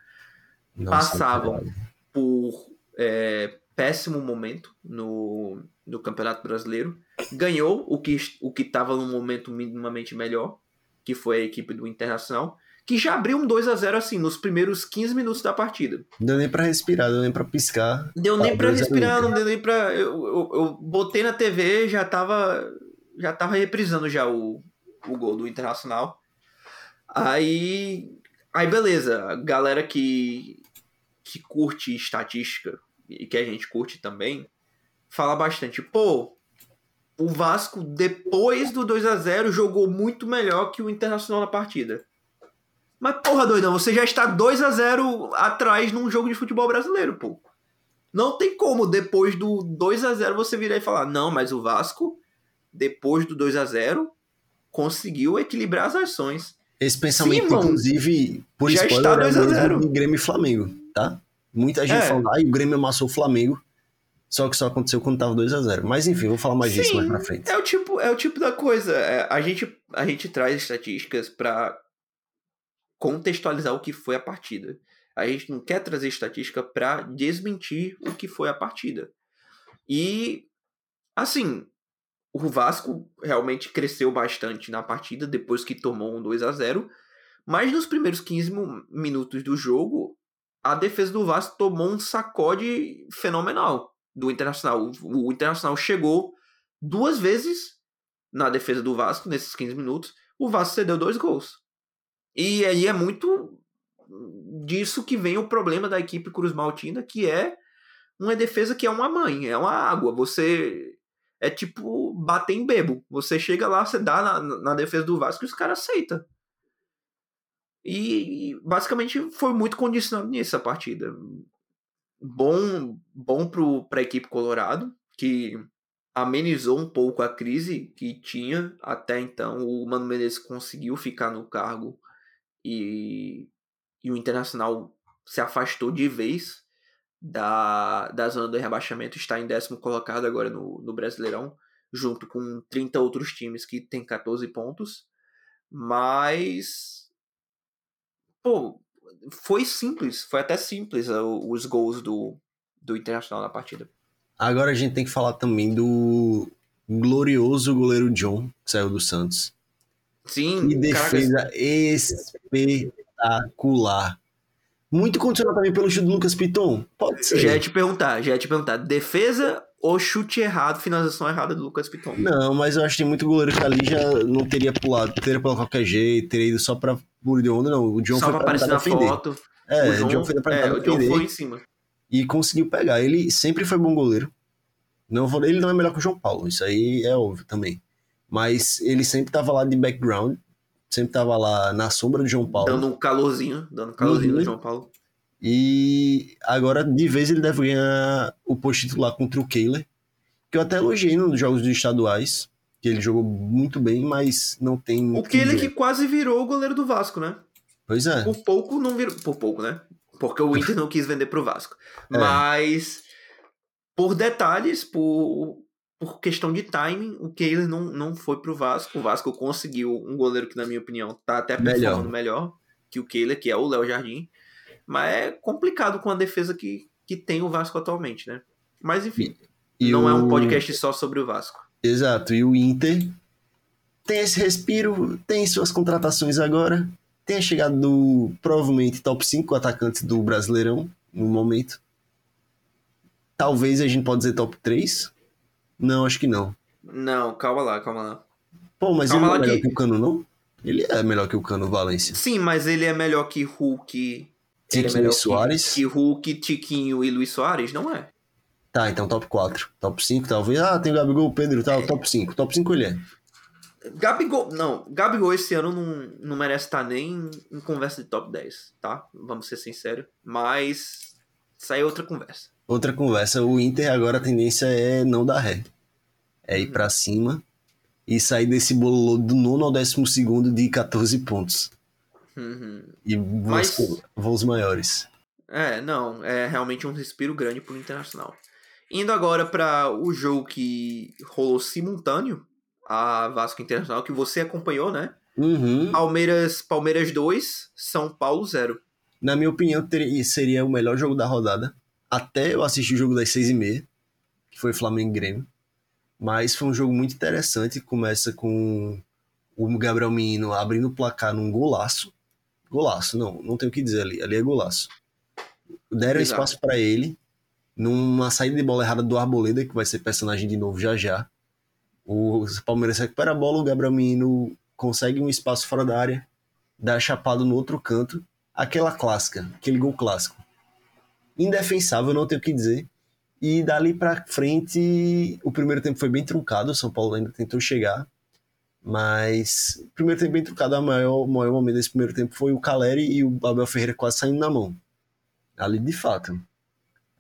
Nossa, passavam por é, péssimo momento no, no Campeonato Brasileiro. Ganhou o que o que estava num momento minimamente melhor, que foi a equipe do Internacional, que já abriu um 2 a 0 assim nos primeiros 15 minutos da partida. Deu nem para respirar, deu nem para piscar. Deu nem para respirar, não deu nem para eu, eu, eu, botei na TV, já tava já tava reprisando já o, o gol do Internacional. Aí aí beleza, galera que que curte estatística e que a gente curte também, fala bastante, pô, o Vasco depois do 2 a 0 jogou muito melhor que o Internacional na partida. Mas porra, doidão, você já está 2 a 0 atrás num jogo de futebol brasileiro, pô. Não tem como depois do 2 a 0 você virar e falar: "Não, mas o Vasco depois do 2 a 0 conseguiu equilibrar as ações". Esse pensamento Sim, inclusive por já spoiler, está 2 a 0 Grêmio e Flamengo, tá? Muita gente é. falando, ah, o Grêmio amassou o Flamengo. Só que só aconteceu quando tava 2 a 0 Mas enfim, vou falar mais Sim, disso mais pra frente. É o tipo, é o tipo da coisa. É, a, gente, a gente traz estatísticas para contextualizar o que foi a partida. A gente não quer trazer estatística para desmentir o que foi a partida. E, assim, o Vasco realmente cresceu bastante na partida depois que tomou um 2 a 0 mas nos primeiros 15 minutos do jogo, a defesa do Vasco tomou um sacode fenomenal do Internacional. O, Internacional chegou duas vezes na defesa do Vasco nesses 15 minutos. O Vasco cedeu dois gols. E aí é muito disso que vem o problema da equipe Cruz Maltina, que é uma defesa que é uma mãe, é uma água. Você é tipo bater em bebo. Você chega lá, você dá na, na defesa do Vasco e os caras aceitam. E basicamente foi muito condicionado nisso a partida. Bom, bom para a equipe Colorado, que amenizou um pouco a crise que tinha até então. O Mano Menezes conseguiu ficar no cargo e, e o Internacional se afastou de vez da, da zona do rebaixamento, está em décimo colocado agora no, no Brasileirão, junto com 30 outros times que tem 14 pontos. Mas pô, foi simples, foi até simples os gols do, do Internacional na partida. Agora a gente tem que falar também do glorioso goleiro John, que saiu do Santos. Sim, que defesa caraca. espetacular. Muito condicionado também pelo chute do Lucas Piton. Pode ser. Já ia te perguntar, já ia te perguntar. Defesa ou chute errado, finalização errada do Lucas Piton? Não, mas eu acho que tem muito goleiro que ali já não teria pulado, teria pulado qualquer jeito, teria ido só pra pulo de onda, não. O John só foi pra aparecer na defender. foto. É, o, John, John foi pra é, o John foi em cima. E conseguiu pegar. Ele sempre foi bom goleiro. Não ele não é melhor que o João Paulo, isso aí é óbvio também. Mas ele sempre tava lá de background, sempre tava lá na sombra do João Paulo. Dando um calorzinho, dando um calorzinho uhum. no João Paulo. E agora, de vez, ele deve ganhar o posto titular contra o Kehler, que eu até elogiei nos jogos dos estaduais, que ele jogou muito bem, mas não tem. O Kehler que quase virou o goleiro do Vasco, né? Pois é. Por pouco não virou. Por pouco, né? Porque o Inter não quis vender pro Vasco. É. Mas por detalhes, por, por questão de timing, o Kehler não, não foi pro Vasco. O Vasco conseguiu um goleiro que, na minha opinião, tá até performando melhor, melhor que o Kehler, que é o Léo Jardim. Mas é complicado com a defesa que, que tem o Vasco atualmente, né? Mas enfim, e, não o... é um podcast só sobre o Vasco. Exato, e o Inter tem esse respiro, tem suas contratações agora, tem a chegada do provavelmente top 5 atacantes do Brasileirão no momento. Talvez a gente pode dizer top 3. Não, acho que não. Não, calma lá, calma lá. Pô, mas calma ele não é melhor que... que o Cano, não? Ele é melhor que o Cano Valência. Sim, mas ele é melhor que Hulk, Tiquinho é e Soares. Que, que Hulk, Tiquinho e Luiz Soares, não é? Tá, então top 4. Top 5, talvez. Ah, tem o Gabigol, o Pedro e tal. É. Top 5. Top 5 ele é. Gabigol, não, Gabigol esse ano não, não merece estar nem em conversa de top 10, tá? Vamos ser sinceros. Mas isso aí é outra conversa. Outra conversa. O Inter agora a tendência é não dar ré. É ir pra cima e sair desse bolo do nono ao décimo segundo de 14 pontos. Uhum. E voos, Mas... voos maiores. É, não, é realmente um respiro grande pro Internacional. Indo agora para o jogo que rolou simultâneo a Vasco Internacional, que você acompanhou, né? Uhum. Palmeiras, Palmeiras 2, São Paulo 0. Na minha opinião, teria, seria o melhor jogo da rodada. Até eu assisti o jogo das seis e meia, que foi Flamengo e Grêmio. Mas foi um jogo muito interessante. Começa com o Gabriel Menino abrindo o placar num golaço. Golaço, não, não tem o que dizer ali. Ali é golaço. Deram Exato. espaço para ele. Numa saída de bola errada do Arboleda, que vai ser personagem de novo já já. O Palmeiras recupera a bola, o Gabriel Menino consegue um espaço fora da área, dá chapado no outro canto. Aquela clássica, aquele gol clássico. Indefensável, não tenho o que dizer. E dali para frente, o primeiro tempo foi bem truncado, o São Paulo ainda tentou chegar. Mas o primeiro tempo bem truncado, o maior, maior momento desse primeiro tempo foi o Caleri e o Abel Ferreira quase saindo na mão. Ali de fato.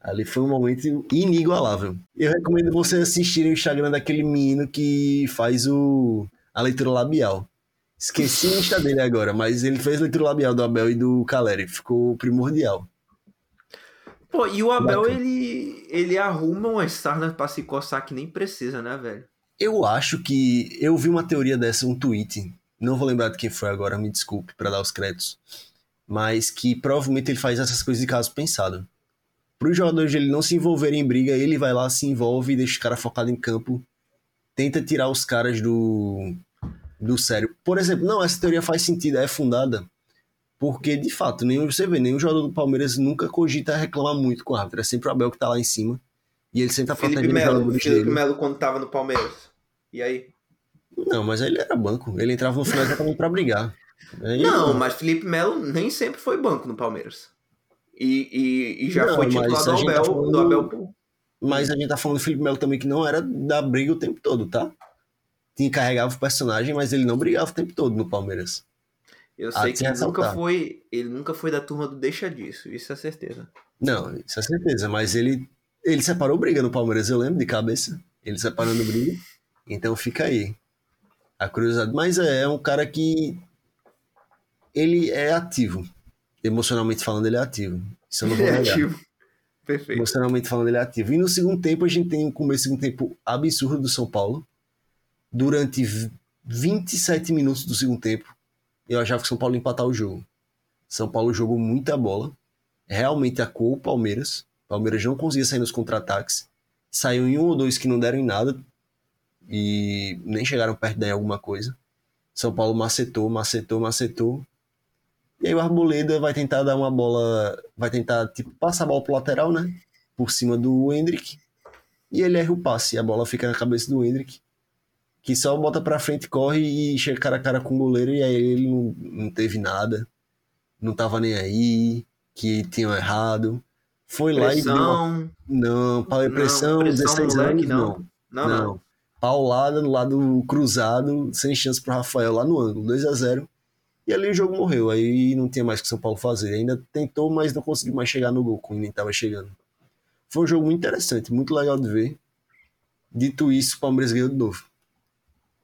Ali foi um momento inigualável. Eu recomendo você assistir o Instagram daquele menino que faz o a leitura labial. Esqueci o Insta dele agora, mas ele fez a leitura labial do Abel e do Caleri. Ficou primordial. Pô, e o Abel, ele, ele arruma uma sarna pra se coçar que nem precisa, né, velho? Eu acho que. Eu vi uma teoria dessa, um tweet. Não vou lembrar de quem foi agora, me desculpe para dar os créditos. Mas que provavelmente ele faz essas coisas de caso pensado para os jogadores ele não se envolverem em briga, ele vai lá, se envolve e deixa os caras focados em campo. Tenta tirar os caras do, do sério. Por exemplo, não, essa teoria faz sentido, é fundada. Porque, de fato, nenhum, você vê, nenhum jogador do Palmeiras nunca cogita reclamar muito com o árbitro. É sempre o Abel que tá lá em cima. E ele sempre tá Felipe Melo, Felipe dele. Melo quando tava no Palmeiras. E aí? Não, mas ele era banco. Ele entrava no final exatamente pra brigar. Aí, não, mas Felipe Melo nem sempre foi banco no Palmeiras. E, e, e já não, foi titular do Abel, tá falando, do Abel. Mas a gente tá falando do Felipe Melo também, que não era da briga o tempo todo, tá? Tinha carregava o personagem, mas ele não brigava o tempo todo no Palmeiras. Eu sei ah, que ele nunca foi. Ele nunca foi da turma do deixa disso, isso é certeza. Não, isso é certeza, mas ele. Ele separou briga no Palmeiras, eu lembro de cabeça. Ele separando briga. Então fica aí. A curiosidade. Mas é, é um cara que. Ele é ativo emocionalmente falando, ele é ativo. Isso eu não vou negar. É ativo. Perfeito. Emocionalmente falando, ele é ativo. E no segundo tempo, a gente tem um começo de um tempo absurdo do São Paulo. Durante 27 minutos do segundo tempo, eu achava que São Paulo ia empatar o jogo. São Paulo jogou muita bola. Realmente acuou o Palmeiras. O Palmeiras não conseguia sair nos contra-ataques. Saiu em um ou dois que não deram em nada. E nem chegaram perto de alguma coisa. São Paulo macetou, macetou, macetou. E aí o Arboleda vai tentar dar uma bola, vai tentar tipo passar a bola pro lateral, né? Por cima do Hendrick. E ele erra o passe, a bola fica na cabeça do Hendrick, que só bota pra frente, corre e chega cara a cara com o goleiro e aí ele não, não teve nada. Não tava nem aí, que tinham errado. Foi pressão. lá e deu. Não, pressão, não, pressão 16 moleque, anos, não. Não, não. não. Paulada no lado cruzado, sem chance pro Rafael lá no ângulo, 2 a 0 e ali o jogo morreu, aí não tinha mais o que São Paulo fazer. Ainda tentou, mas não conseguiu mais chegar no gol, como nem estava chegando. Foi um jogo muito interessante, muito legal de ver. Dito isso, o Palmeiras ganhou de novo.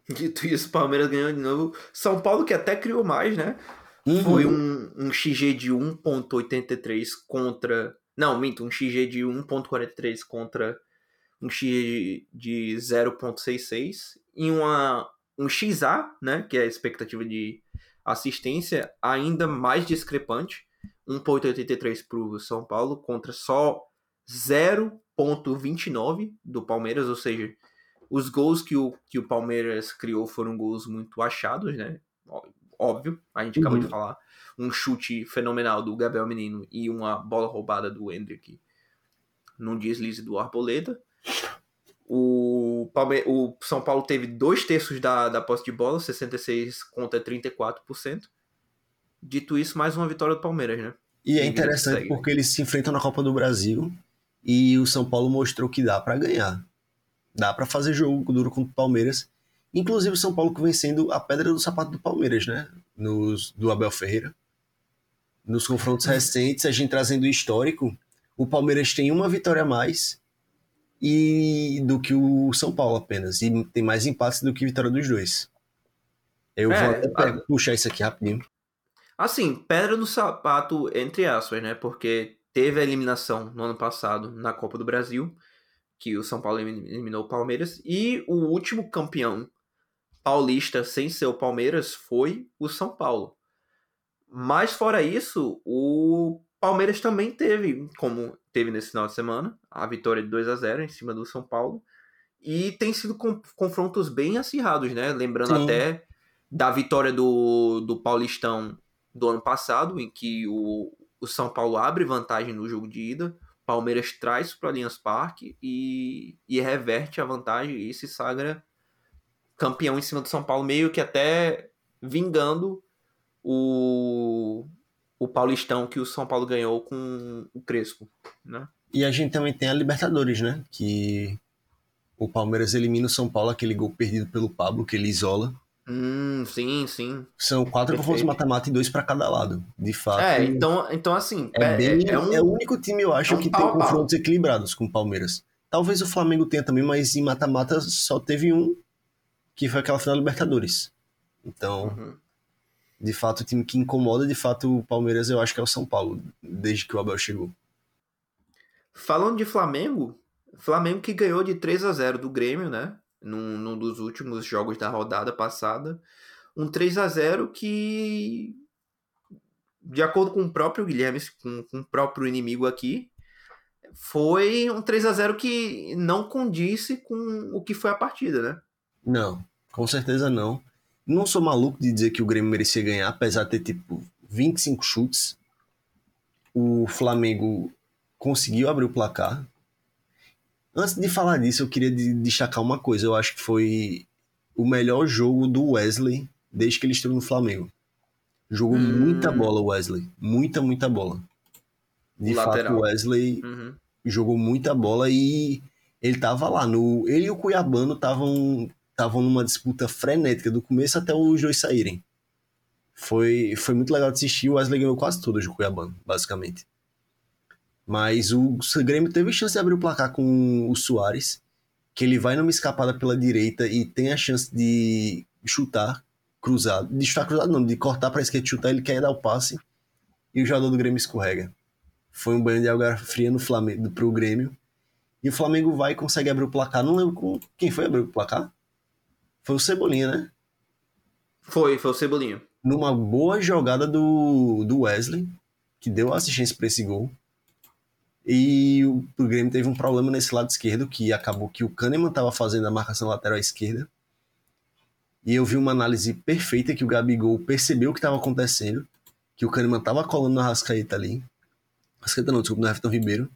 Dito isso, o Palmeiras ganhou de novo. São Paulo que até criou mais, né? Uhum. Foi um, um XG de 1.83 contra... Não, minto, um XG de 1.43 contra um XG de 0.66 e uma, um XA, né, que é a expectativa de assistência ainda mais discrepante, 1.83 para o São Paulo contra só 0.29 do Palmeiras, ou seja, os gols que o, que o Palmeiras criou foram gols muito achados, né? Óbvio, a gente uhum. acabou de uhum. falar. Um chute fenomenal do Gabriel Menino e uma bola roubada do Hendrick num deslize do Arboleda. O, Palme o São Paulo teve dois terços da, da posse de bola, 66 contra 34%. Dito isso, mais uma vitória do Palmeiras, né? E é interessante porque eles se enfrentam na Copa do Brasil E o São Paulo mostrou que dá para ganhar. Dá para fazer jogo duro contra o Palmeiras. Inclusive o São Paulo vencendo a pedra do sapato do Palmeiras, né? Nos, do Abel Ferreira. Nos confrontos uhum. recentes, a gente trazendo o histórico, o Palmeiras tem uma vitória a mais e do que o São Paulo apenas. E tem mais empates do que vitória dos dois. Eu é, vou até a... puxar isso aqui rapidinho. Assim, pedra no sapato, entre aspas, né? Porque teve a eliminação no ano passado na Copa do Brasil, que o São Paulo eliminou o Palmeiras, e o último campeão paulista sem ser o Palmeiras foi o São Paulo. Mas fora isso, o Palmeiras também teve, como teve nesse final de semana, a vitória de 2 a 0 em cima do São Paulo. E tem sido com, confrontos bem acirrados, né? Lembrando Sim. até da vitória do, do Paulistão do ano passado, em que o, o São Paulo abre vantagem no jogo de ida, Palmeiras traz para o Allianz Parque e, e reverte a vantagem e se sagra campeão em cima do São Paulo, meio que até vingando o, o Paulistão que o São Paulo ganhou com o Crespo, né? E a gente também tem a Libertadores, né? Que o Palmeiras elimina o São Paulo, aquele gol perdido pelo Pablo, que ele isola. Hum, sim, sim. São quatro confrontos mata-mata e dois para cada lado. De fato. É, então, então assim. É, é bem, é, um, é, o único time, eu acho, é um que pau, tem confrontos pau. equilibrados com o Palmeiras. Talvez o Flamengo tenha também, mas em mata-mata só teve um, que foi aquela final da Libertadores. Então, uhum. de fato, o time que incomoda, de fato, o Palmeiras, eu acho que é o São Paulo, desde que o Abel chegou. Falando de Flamengo, Flamengo que ganhou de 3 a 0 do Grêmio, né? Num, num dos últimos jogos da rodada passada. Um 3 a 0 que, de acordo com o próprio Guilherme, com, com o próprio inimigo aqui, foi um 3 a 0 que não condisse com o que foi a partida, né? Não, com certeza não. Não sou maluco de dizer que o Grêmio merecia ganhar, apesar de ter tipo 25 chutes. O Flamengo conseguiu abrir o placar, Antes de falar disso, eu queria destacar uma coisa. Eu acho que foi o melhor jogo do Wesley desde que ele esteve no Flamengo. Jogou hum. muita bola, Wesley. Muita, muita bola. De o fato, lateral. o Wesley uhum. jogou muita bola e ele tava lá. No, ele e o Cuiabano estavam estavam numa disputa frenética do começo até os dois saírem. Foi, foi muito legal de assistir. O Wesley ganhou quase todas do Cuiabano, basicamente. Mas o Grêmio teve chance de abrir o placar com o Soares, que ele vai numa escapada pela direita e tem a chance de chutar cruzado. De chutar cruzado não, de cortar para esquerda e chutar, ele quer dar o passe e o jogador do Grêmio escorrega. Foi um banho de água fria no Flamengo, pro Grêmio. E o Flamengo vai e consegue abrir o placar. Não lembro com quem foi abrir o placar. Foi o Cebolinha, né? Foi, foi o Cebolinha. Numa boa jogada do, do Wesley, que deu assistência para esse gol. E o, Grêmio teve um problema nesse lado esquerdo, que acabou que o Kahneman estava fazendo a marcação lateral esquerda. E eu vi uma análise perfeita que o Gabigol percebeu o que estava acontecendo, que o Kahneman estava colando na Rascaeta ali. Rascaeta não, desculpa, no Everton Ribeiro.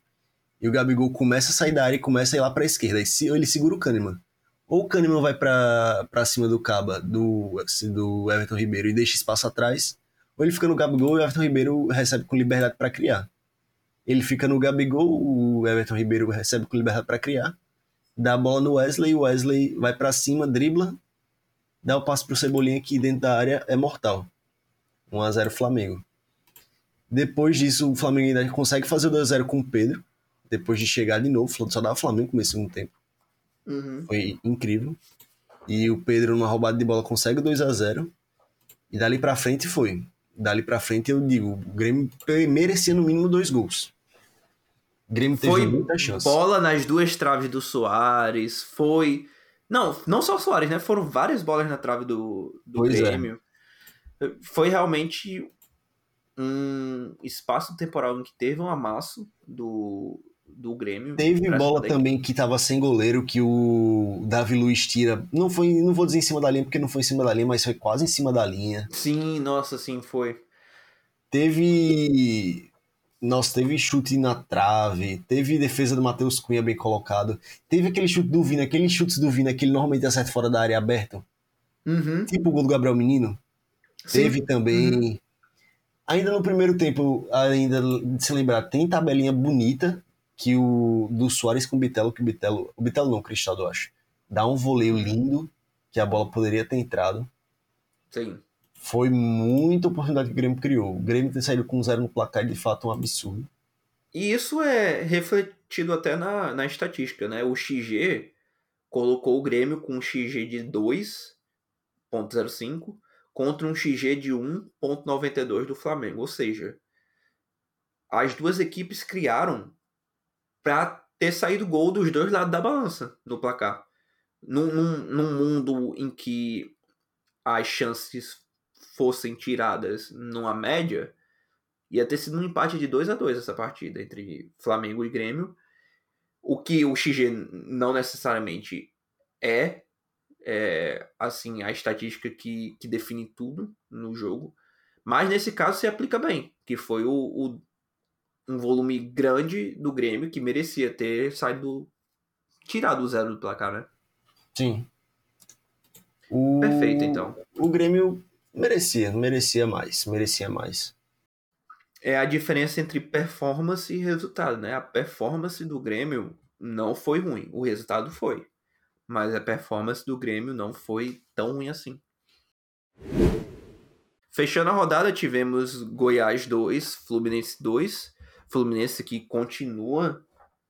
E o Gabigol começa a sair da área e começa a ir lá para a esquerda. E se, ele segura o Kahneman. Ou o Kahneman vai para cima do Caba, do, do Everton Ribeiro, e deixa espaço atrás. Ou ele fica no Gabigol e o Everton Ribeiro recebe com liberdade para criar. Ele fica no Gabigol, o Everton Ribeiro recebe com liberdade para criar, dá a bola no Wesley, o Wesley vai para cima, dribla, dá o passe pro Cebolinha que dentro da área é mortal. 1 a 0 Flamengo. Depois disso, o Flamengo ainda consegue fazer o 2 a 0 com o Pedro, depois de chegar de novo, só dava Flamengo no segundo tempo. Uhum. Foi incrível. E o Pedro, numa roubada de bola, consegue o 2 a 0 E dali pra frente foi. Dali pra frente eu digo, o Grêmio merecia no mínimo dois gols. Grêmio teve foi muita chance. bola nas duas traves do Soares, foi... Não, não só o Soares, né? Foram várias bolas na trave do, do é. Grêmio. É. Foi realmente um espaço temporal em que teve um amasso do, do Grêmio. Teve bola também que tava sem goleiro, que o Davi Luiz tira. Não foi, não vou dizer em cima da linha, porque não foi em cima da linha, mas foi quase em cima da linha. Sim, nossa, sim, foi. Teve nossa, teve chute na trave, teve defesa do Matheus Cunha bem colocado, teve aquele chute do Vina, aqueles chutes do Vina que ele normalmente acerta fora da área aberta. Uhum. Tipo o gol do Gabriel Menino. Sim. Teve também. Uhum. Ainda no primeiro tempo, ainda de se lembrar, tem tabelinha bonita que o do Soares com o Bitelo, que o Bitelo, o Bitelo não, o Cristaldo, eu acho, dá um voleio lindo, que a bola poderia ter entrado. Sim. Foi muita oportunidade que o Grêmio criou. O Grêmio ter saído com zero no placar é de fato um absurdo. E isso é refletido até na, na estatística, né? O XG colocou o Grêmio com um XG de 2.05 contra um XG de 1.92 do Flamengo. Ou seja, as duas equipes criaram para ter saído gol dos dois lados da balança no placar. Num, num, num mundo em que as chances fossem tiradas numa média, ia ter sido um empate de 2 a 2 essa partida entre Flamengo e Grêmio. O que o XG não necessariamente é, é assim a estatística que, que define tudo no jogo. Mas nesse caso se aplica bem, que foi o, o um volume grande do Grêmio que merecia ter saído tirado o zero do placar, né? Sim. O... Perfeito, então. O Grêmio merecia, merecia mais, merecia mais. É a diferença entre performance e resultado, né? A performance do Grêmio não foi ruim, o resultado foi. Mas a performance do Grêmio não foi tão ruim assim. Fechando a rodada, tivemos Goiás 2, Fluminense 2. Fluminense que continua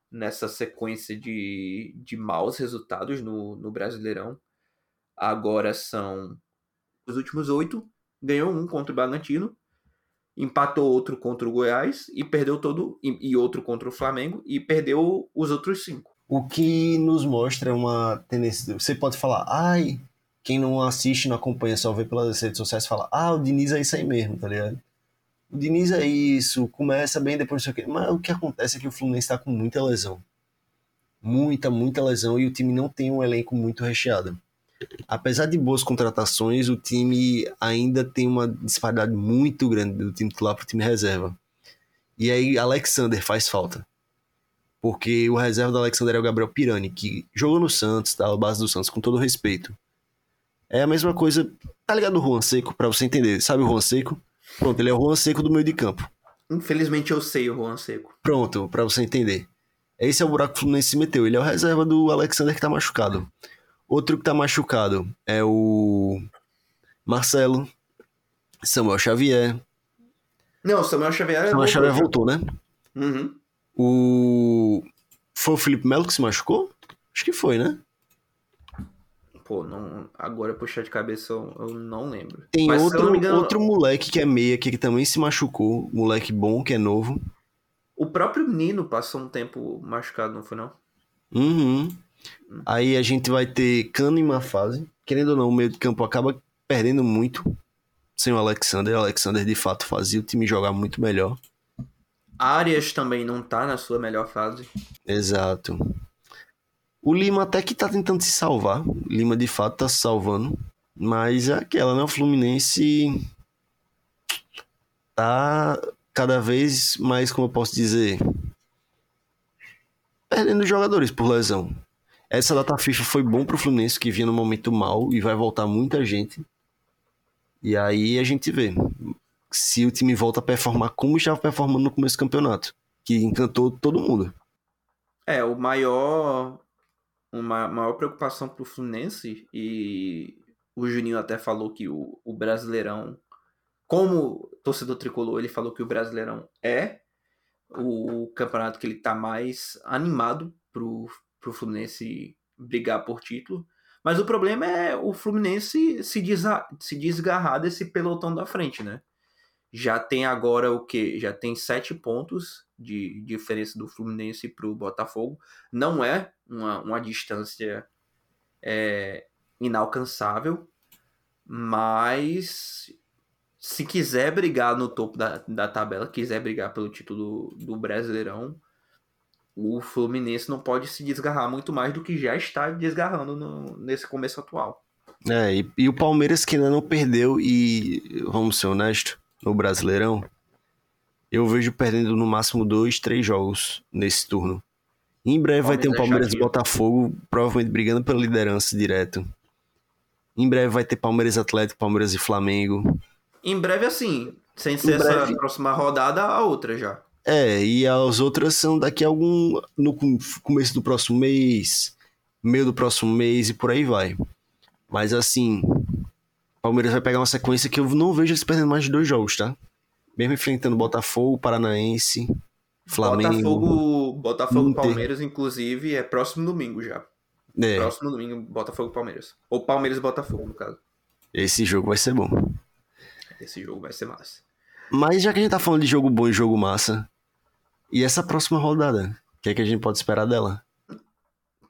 nessa sequência de, de maus resultados no, no Brasileirão. Agora são os últimos oito. Ganhou um contra o Bragantino, empatou outro contra o Goiás e perdeu todo e, e outro contra o Flamengo e perdeu os outros cinco. O que nos mostra uma tendência. Você pode falar, ai, quem não assiste, não acompanha, só vê pelas redes sociais, fala, ah, o Diniz é isso aí mesmo, tá ligado? O Diniz é isso, começa bem, depois não sei o quê. Mas o que acontece é que o Fluminense está com muita lesão. Muita, muita lesão e o time não tem um elenco muito recheado. Apesar de boas contratações, o time ainda tem uma disparidade muito grande do time titular para o time reserva. E aí, Alexander faz falta. Porque o reserva do Alexander é o Gabriel Pirani, que jogou no Santos, tá? A base do Santos, com todo respeito. É a mesma coisa. Tá ligado o Juan Seco, para você entender? Sabe o Juan Seco? Pronto, ele é o Juan Seco do meio de campo. Infelizmente eu sei o Juan Seco. Pronto, para você entender. Esse é o buraco que o Fluminense se meteu. Ele é o reserva do Alexander que tá machucado. Outro que tá machucado é o Marcelo, Samuel Xavier. Não, Samuel Xavier Samuel voltou, Xavier voltou, né? Uhum. O. Foi o Felipe Melo que se machucou? Acho que foi, né? Pô, não, agora puxar de cabeça eu, eu não lembro. Tem Mas, outro, engano, outro moleque que é meia que também se machucou. Moleque bom, que é novo. O próprio Nino passou um tempo machucado, não foi não? Uhum. Hum. Aí a gente vai ter Cano em uma fase. Querendo ou não, o meio de campo acaba perdendo muito sem o Alexander. O Alexander de fato fazia o time jogar muito melhor. Arias também não tá na sua melhor fase. Exato. O Lima até que tá tentando se salvar. O Lima de fato tá se salvando. Mas é aquela, né? O Fluminense tá cada vez mais, como eu posso dizer, perdendo jogadores por lesão. Essa data FIFA foi bom pro Fluminense, que vinha no momento mal e vai voltar muita gente. E aí a gente vê se o time volta a performar como estava performando no começo do campeonato, que encantou todo mundo. É, o maior uma maior preocupação para o Fluminense e o Juninho até falou que o, o Brasileirão, como torcedor tricolor, ele falou que o Brasileirão é o campeonato que ele está mais animado pro, pro Fluminense brigar por título. Mas o problema é o Fluminense se, desra se desgarrar desse pelotão da frente, né? Já tem agora o que? Já tem sete pontos de diferença do Fluminense para o Botafogo. Não é uma, uma distância é, inalcançável, mas se quiser brigar no topo da, da tabela, quiser brigar pelo título do, do Brasileirão, o Fluminense não pode se desgarrar muito mais do que já está desgarrando no, nesse começo atual. É, e, e, o Palmeiras que ainda não perdeu, e vamos ser honestos, no Brasileirão, eu vejo perdendo no máximo dois, três jogos nesse turno. Em breve vai ter um Palmeiras e Botafogo, provavelmente brigando pela liderança direto. Em breve vai ter Palmeiras Atlético, Palmeiras e Flamengo. Em breve, assim, sem ser breve... essa próxima rodada, a outra já. É, e as outras são daqui a algum. no começo do próximo mês, meio do próximo mês e por aí vai. Mas assim, Palmeiras vai pegar uma sequência que eu não vejo eles perdendo mais de dois jogos, tá? Mesmo enfrentando Botafogo, Paranaense, Flamengo. Botafogo, Botafogo Inter. Palmeiras, inclusive, é próximo domingo já. É. Próximo domingo, Botafogo Palmeiras. Ou Palmeiras Botafogo, no caso. Esse jogo vai ser bom. Esse jogo vai ser massa. Mas já que a gente tá falando de jogo bom e jogo massa, e essa próxima rodada? O que é que a gente pode esperar dela?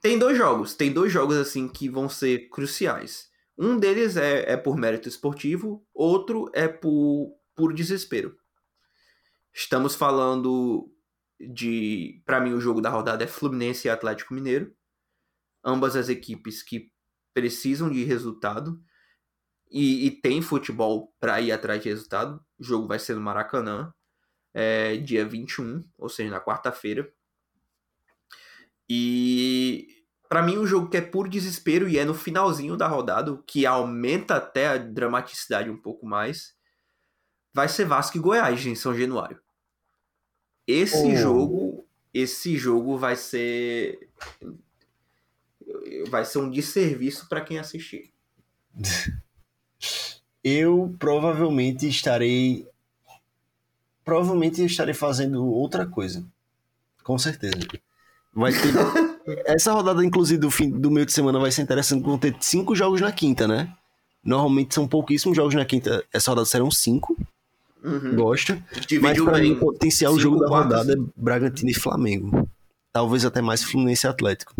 Tem dois jogos. Tem dois jogos, assim, que vão ser cruciais. Um deles é, é por mérito esportivo, outro é por, por desespero. Estamos falando de. para mim, o jogo da rodada é Fluminense e Atlético Mineiro. Ambas as equipes que precisam de resultado e, e tem futebol para ir atrás de resultado. O jogo vai ser no Maracanã, é, dia 21, ou seja, na quarta-feira. E para mim, um jogo que é por desespero e é no finalzinho da rodada, que aumenta até a dramaticidade um pouco mais, vai ser Vasco e Goiás em São Januário. Esse oh. jogo, esse jogo vai ser vai ser um desserviço para quem assistir. eu provavelmente estarei. Provavelmente estarei fazendo outra coisa. Com certeza. Vai ter. Essa rodada, inclusive, do, fim, do meio de semana vai ser interessante, vão ter cinco jogos na quinta, né? Normalmente são pouquíssimos jogos na quinta. Essa rodada serão cinco. Uhum. Gosta. Mas pra mim, o potencial jogo da rodada é Bragantino e Flamengo. Talvez até mais Fluminense e Atlético.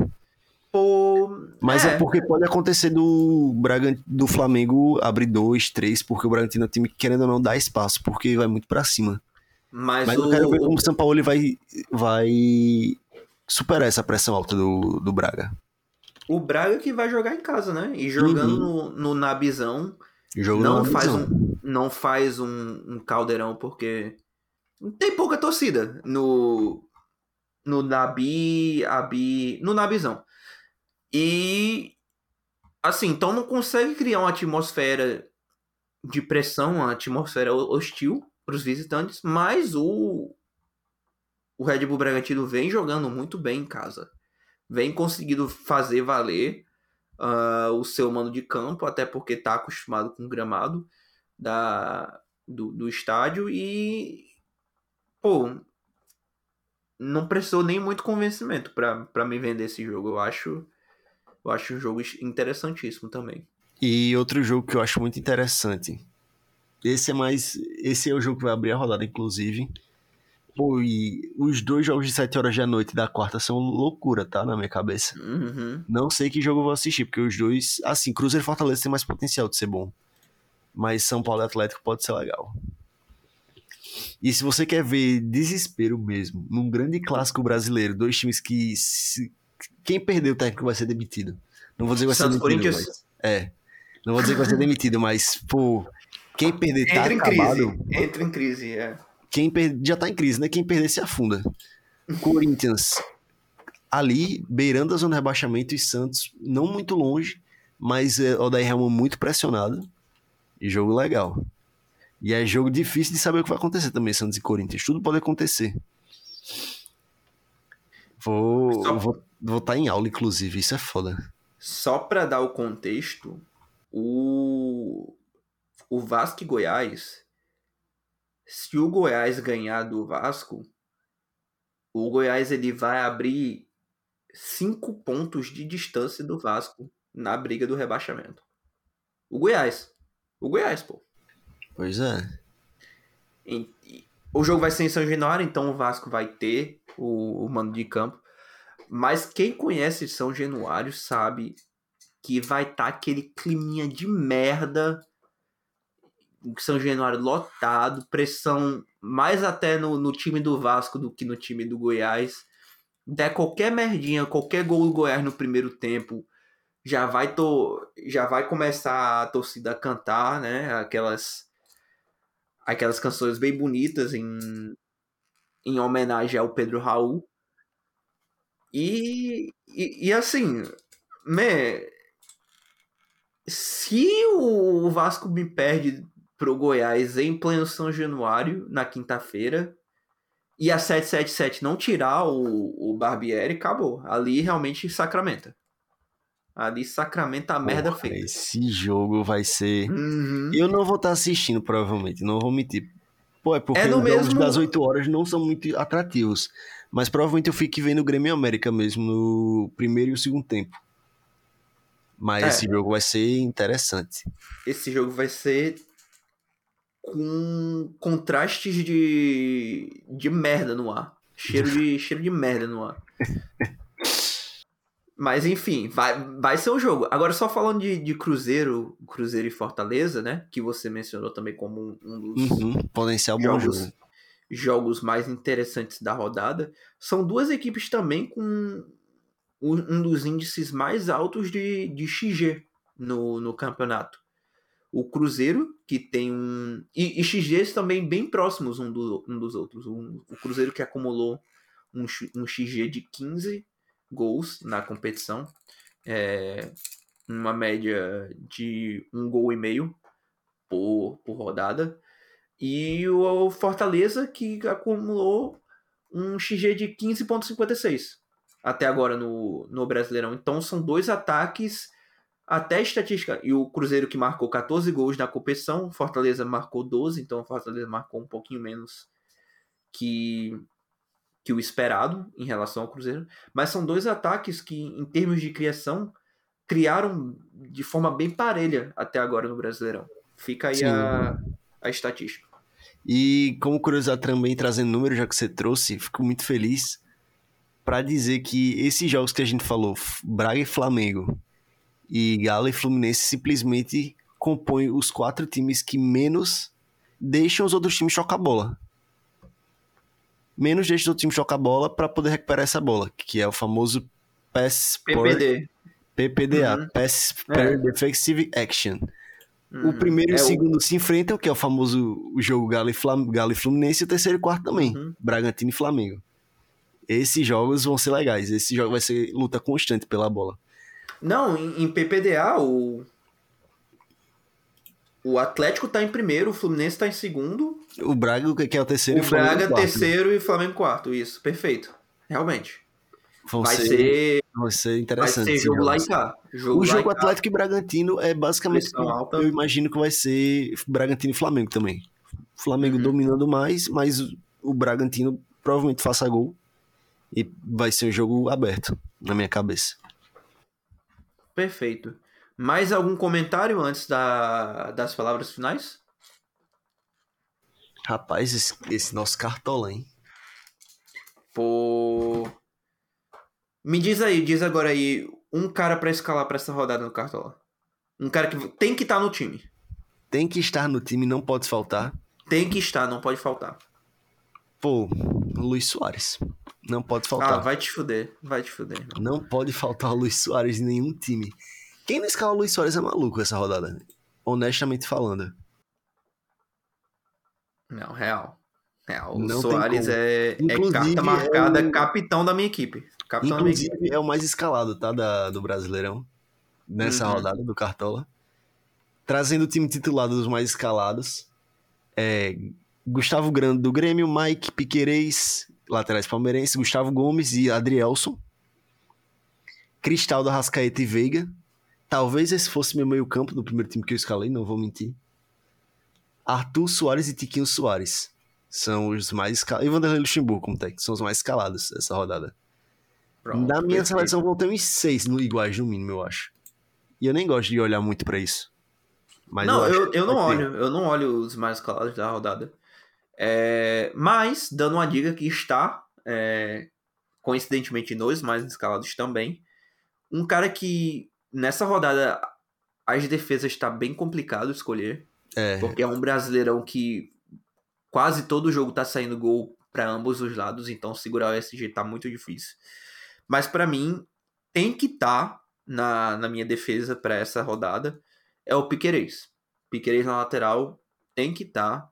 Mas é. é. porque pode acontecer do, Braga, do Flamengo abrir dois, três, porque o Bragantino é um time que, querendo ou não, dá espaço, porque vai muito para cima. Mas, Mas o... eu quero ver como o São Paulo vai, vai superar essa pressão alta do, do Braga. O Braga que vai jogar em casa, né? E jogando uhum. no, no Nabizão. Jogo não, faz um, não faz um, um caldeirão, porque tem pouca torcida no, no Nabi, Abi, no Nabizão. E assim, então não consegue criar uma atmosfera de pressão, uma atmosfera hostil para os visitantes, mas o o Red Bull Bragantino vem jogando muito bem em casa. Vem conseguindo fazer valer uh, o seu mano de campo, até porque está acostumado com o gramado da, do, do estádio e pô, não precisou nem muito convencimento para me vender esse jogo. Eu acho eu acho um jogo interessantíssimo também. E outro jogo que eu acho muito interessante. Esse é mais. Esse é o jogo que vai abrir a rodada, inclusive. Pô, e os dois jogos de 7 horas da noite da quarta são loucura, tá? Na minha cabeça. Uhum. Não sei que jogo eu vou assistir, porque os dois. Assim, Cruzeiro e Fortaleza tem mais potencial de ser bom. Mas São Paulo e Atlético pode ser legal. E se você quer ver desespero mesmo, num grande clássico brasileiro, dois times que se, quem perdeu o técnico vai ser demitido. Não vou dizer que vai Santos ser demitido. Mas, é. Não vou dizer que vai ser demitido, mas, pô, quem perder tá Entra em acabado. Crise. Entra em crise, é. Quem per... Já tá em crise, né? Quem perder se afunda. Corinthians ali, beirando a zona de rebaixamento, e Santos não muito longe, mas é, o Daí Helman muito pressionado. E jogo legal. E é jogo difícil de saber o que vai acontecer também, Santos e Corinthians. Tudo pode acontecer. Vou, Só... vou Vou estar em aula, inclusive, isso é foda. Só para dar o contexto, o, o Vasco e Goiás, se o Goiás ganhar do Vasco, o Goiás ele vai abrir cinco pontos de distância do Vasco na briga do rebaixamento. O Goiás. O Goiás, pô. Pois é. o jogo vai ser em São Januário, então o Vasco vai ter o, o mando de campo. Mas quem conhece São Januário sabe que vai estar tá aquele climinha de merda. São Januário lotado, pressão mais até no, no time do Vasco do que no time do Goiás. Der qualquer merdinha, qualquer gol do Goiás no primeiro tempo, já vai to, já vai começar a torcida a cantar, né? Aquelas aquelas canções bem bonitas em, em homenagem ao Pedro Raul. E, e, e assim, né, se o Vasco me perde pro Goiás em pleno São Januário, na quinta-feira, e a 777 não tirar o, o Barbieri, acabou. Ali realmente sacramenta. Ali sacramenta a merda Porra, feita. Esse jogo vai ser. Uhum. Eu não vou estar assistindo, provavelmente, não vou mentir. Pô, é porque É os jogos mesmo- das 8 horas não são muito atrativos. Mas provavelmente eu fique vendo o Grêmio América mesmo no primeiro e o segundo tempo. Mas É. esse jogo vai ser interessante. Esse jogo vai ser com contrastes de, de merda no ar. Cheiro de, cheiro de merda no ar. Mas enfim, vai, vai ser um jogo. Agora, só falando de, de Cruzeiro, Cruzeiro e Fortaleza, né? Que você mencionou também como um, dos Uhum, potencial jogos, jogo. jogos mais interessantes da rodada. São duas equipes também com um, um dos índices mais altos de, de XG no, no campeonato. O Cruzeiro, que tem um. E, e XGs também bem próximos um, do, um dos outros. Um- o Cruzeiro que acumulou um, um XG de 15 gols na competição. É, uma média de um gol e meio por, por rodada. E o Fortaleza, que acumulou um XG de 15,56 até agora no, no Brasileirão. Então são dois ataques até estatística. E o Cruzeiro que marcou 14 gols na competição, Fortaleza marcou 12, então Fortaleza marcou um pouquinho menos que, que o esperado em relação ao Cruzeiro. Mas são dois ataques que, em termos de criação, criaram de forma bem parelha até agora no Brasileirão. Fica aí Sim. a, a estatística. E como curiosidade também, trazendo números, já que você trouxe, fico muito feliz para dizer que esses jogos que a gente falou, Braga e Flamengo, e Galo e Fluminense, simplesmente compõem os quatro times que menos deixam os outros times chocar a bola. Menos deixam os outros times chocar a bola para poder recuperar essa bola, que é o famoso Pass PPD. PPDA, Uhum. Pass É. per Defensive Action. O Uhum. primeiro e É o segundo se enfrentam, que é o famoso o jogo Galo e, Flam Galo e Fluminense, e o terceiro e quarto também, Uhum. Bragantino e Flamengo. Esses jogos vão ser legais, esse jogo vai ser luta constante pela bola. Não, em, em PPDA, o. O Atlético tá em primeiro, o Fluminense tá em segundo, O Braga, que é o terceiro, e o o Flamengo Braga quarto. terceiro e o Flamengo quarto. Isso, perfeito. Realmente. Vão Vai ser, ser, vai ser vai interessante. ser esses jogo lá e cá. Jogo O jogo. Atlético e Bragantino é basicamente alta. eu imagino que vai ser Bragantino e Flamengo também. Flamengo Uhum. dominando mais, mas o- o Bragantino provavelmente faça gol e vai ser um jogo aberto na minha cabeça. Perfeito. Mais algum comentário antes da, das palavras finais? Rapaz, esse, esse nosso cartola, hein? Pô. Me diz aí, diz agora aí, um cara pra escalar pra essa rodada no Cartola. Um cara que tem que estar no time. Tem que estar no time, não pode faltar. Tem que estar, não pode faltar. Pô, Luiz Soares. Não pode faltar. Ah, vai te fuder, vai te fuder. Não pode faltar o Luiz Soares em nenhum time. Quem não escala o Luiz Soares é maluco essa rodada. Honestamente falando. Não, real. Real. O Não Soares é, é Inclusive, carta é marcada, o- capitão da minha equipe. Capitão da minha equipe. Inclusive, é o mais escalado, tá? Da, do Brasileirão. Nessa Uhum. rodada do Cartola. Trazendo o time titular dos mais escalados. É, Gustavo Grande do Grêmio, Mike Piquerez, laterais palmeirenses, Gustavo Gomes e Adrielson. Cristal da Rascaeta e Veiga. Talvez esse fosse meu meio campo do primeiro time que eu escalei, não vou mentir. Arthur Soares e Tiquinho Soares. São os mais escalados. E Vanderlei Luxemburgo como técnico. São os mais escalados dessa rodada. Pronto, Na minha perfeito. seleção vão ter uns seis no, iguais, no mínimo, eu acho. E eu nem gosto de olhar muito pra isso. Mas não, eu, que eu não olho. Eu não olho os mais escalados da rodada. É, mas, dando uma dica que está, é, coincidentemente, nos mais escalados também. Um cara que, nessa rodada, as defesas está bem complicado escolher. É, Porque é um brasileirão que quase todo jogo tá saindo gol para ambos os lados, então segurar o SG tá muito difícil. Mas para mim, tem que estar na, na minha defesa para essa rodada é o Piquerez. Piquerez na lateral tem que estar.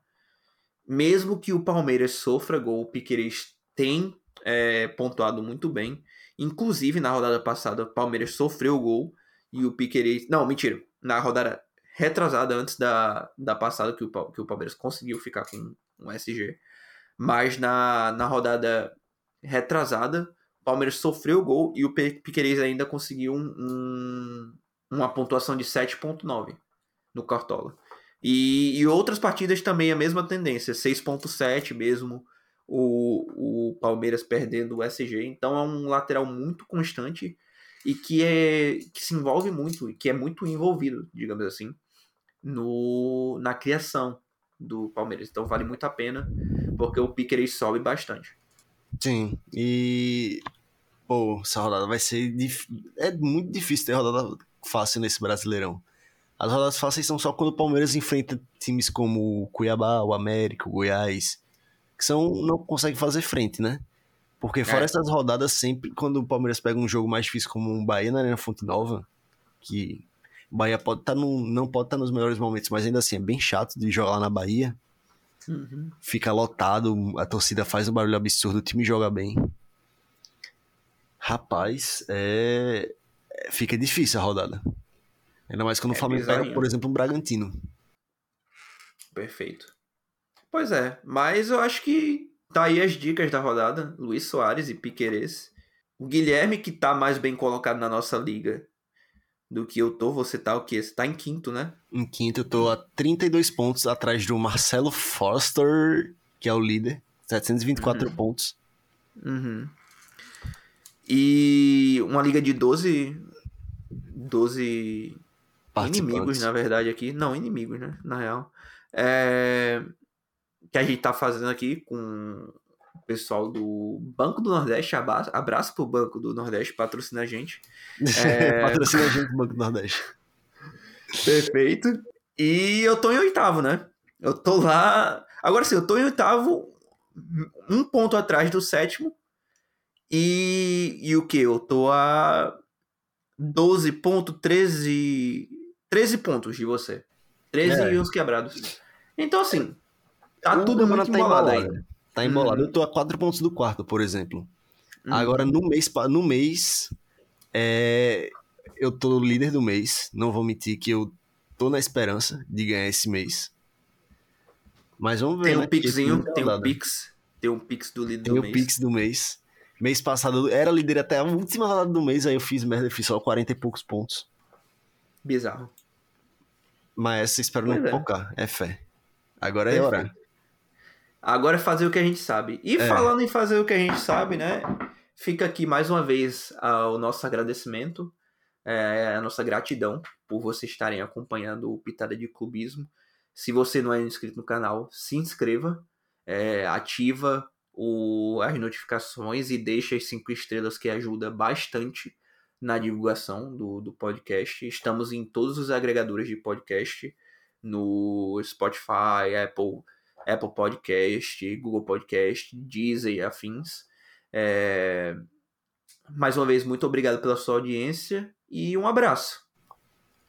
Mesmo que o Palmeiras sofra gol, o Piquerez tem é, pontuado muito bem. Inclusive, na rodada passada, o Palmeiras sofreu gol e o Piquerez. Não, mentira. Na rodada retrasada, antes da, da passada, que o, que o Palmeiras conseguiu ficar com um SG. Mas na, na rodada retrasada, o Palmeiras sofreu o gol e o Piqueires ainda conseguiu um, um, uma pontuação de 7.9 no Cartola. E, e outras partidas também a mesma tendência, 6.7 mesmo, o, o Palmeiras perdendo o SG. Então é um lateral muito constante e que, é, que se envolve muito, e que é muito envolvido, digamos assim, no, na criação do Palmeiras. Então vale muito a pena, porque o Piqueires sobe bastante. Sim, e pô, essa rodada vai ser. Dif... É muito difícil ter rodada fácil nesse Brasileirão. As rodadas fáceis são só quando o Palmeiras enfrenta times como o Cuiabá, o América, o Goiás, que são não conseguem fazer frente, né? Porque fora é. essas rodadas, sempre quando o Palmeiras pega um jogo mais difícil como um Bahia na Arena Fonte Nova, que o Bahia pode tá no, não pode estar tá nos melhores momentos, mas ainda assim é bem chato de jogar lá na Bahia. Uhum. Fica lotado, a torcida faz um barulho absurdo, o time joga bem. Rapaz, é... é fica difícil a rodada. Ainda mais quando é o Flamengo pega, por exemplo, um Bragantino. Perfeito. Pois é, mas eu acho que tá aí as dicas da rodada. Luiz Soares e Piquerez. O Guilherme, que tá mais bem colocado na nossa liga do que eu tô, você tá o quê? Você tá em quinto, né? Em quinto, eu tô a 32 pontos atrás do Marcelo Forster, que é o líder. 724 uhum. pontos. Uhum. E uma liga de 12. 12 inimigos, na verdade, aqui. Não, inimigos, né? Na real. É... Que a gente tá fazendo aqui com o pessoal do Banco do Nordeste. Abraço, abraço pro Banco do Nordeste, patrocina a gente. É... patrocina a gente, Banco do Nordeste. Perfeito. E eu tô em oitavo, né? Eu tô lá. Agora sim, eu tô em oitavo, um ponto atrás do sétimo. E, e o que? Eu tô a 12.13 13 pontos de você. 13 é. e uns quebrados. Então, assim, tá o tudo muito tá embolado ainda. Tá embolado. Hum. Eu tô a 4 pontos do quarto, por exemplo. Hum. Agora, no mês, no mês é, eu tô líder do mês. Não vou mentir que eu tô na esperança de ganhar esse mês. Mas vamos ver. Tem um né? pixinho, tem um pix. Tem um pix do líder tem do mês. Tem um pix do mês. Mês passado eu era líder até a última rodada do mês, aí eu fiz merda, eu fiz só 40 e poucos pontos. Bizarro. Mas essa espero não é. focar, é fé. Agora é, é orar. Agora é fazer o que a gente sabe. E é. falando em fazer o que a gente sabe, né? Fica aqui mais uma vez o nosso agradecimento, é, a nossa gratidão por vocês estarem acompanhando o Pitada de Clubismo. Se você não é inscrito no canal, se inscreva, é, ativa o, as notificações e deixa as cinco estrelas que ajuda bastante na divulgação do, do podcast. Estamos em todos os agregadores de podcast, no Spotify, Apple, Apple Podcast, Google Podcast, Deezer e afins. É... Mais uma vez, muito obrigado pela sua audiência e um abraço.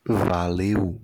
Valeu!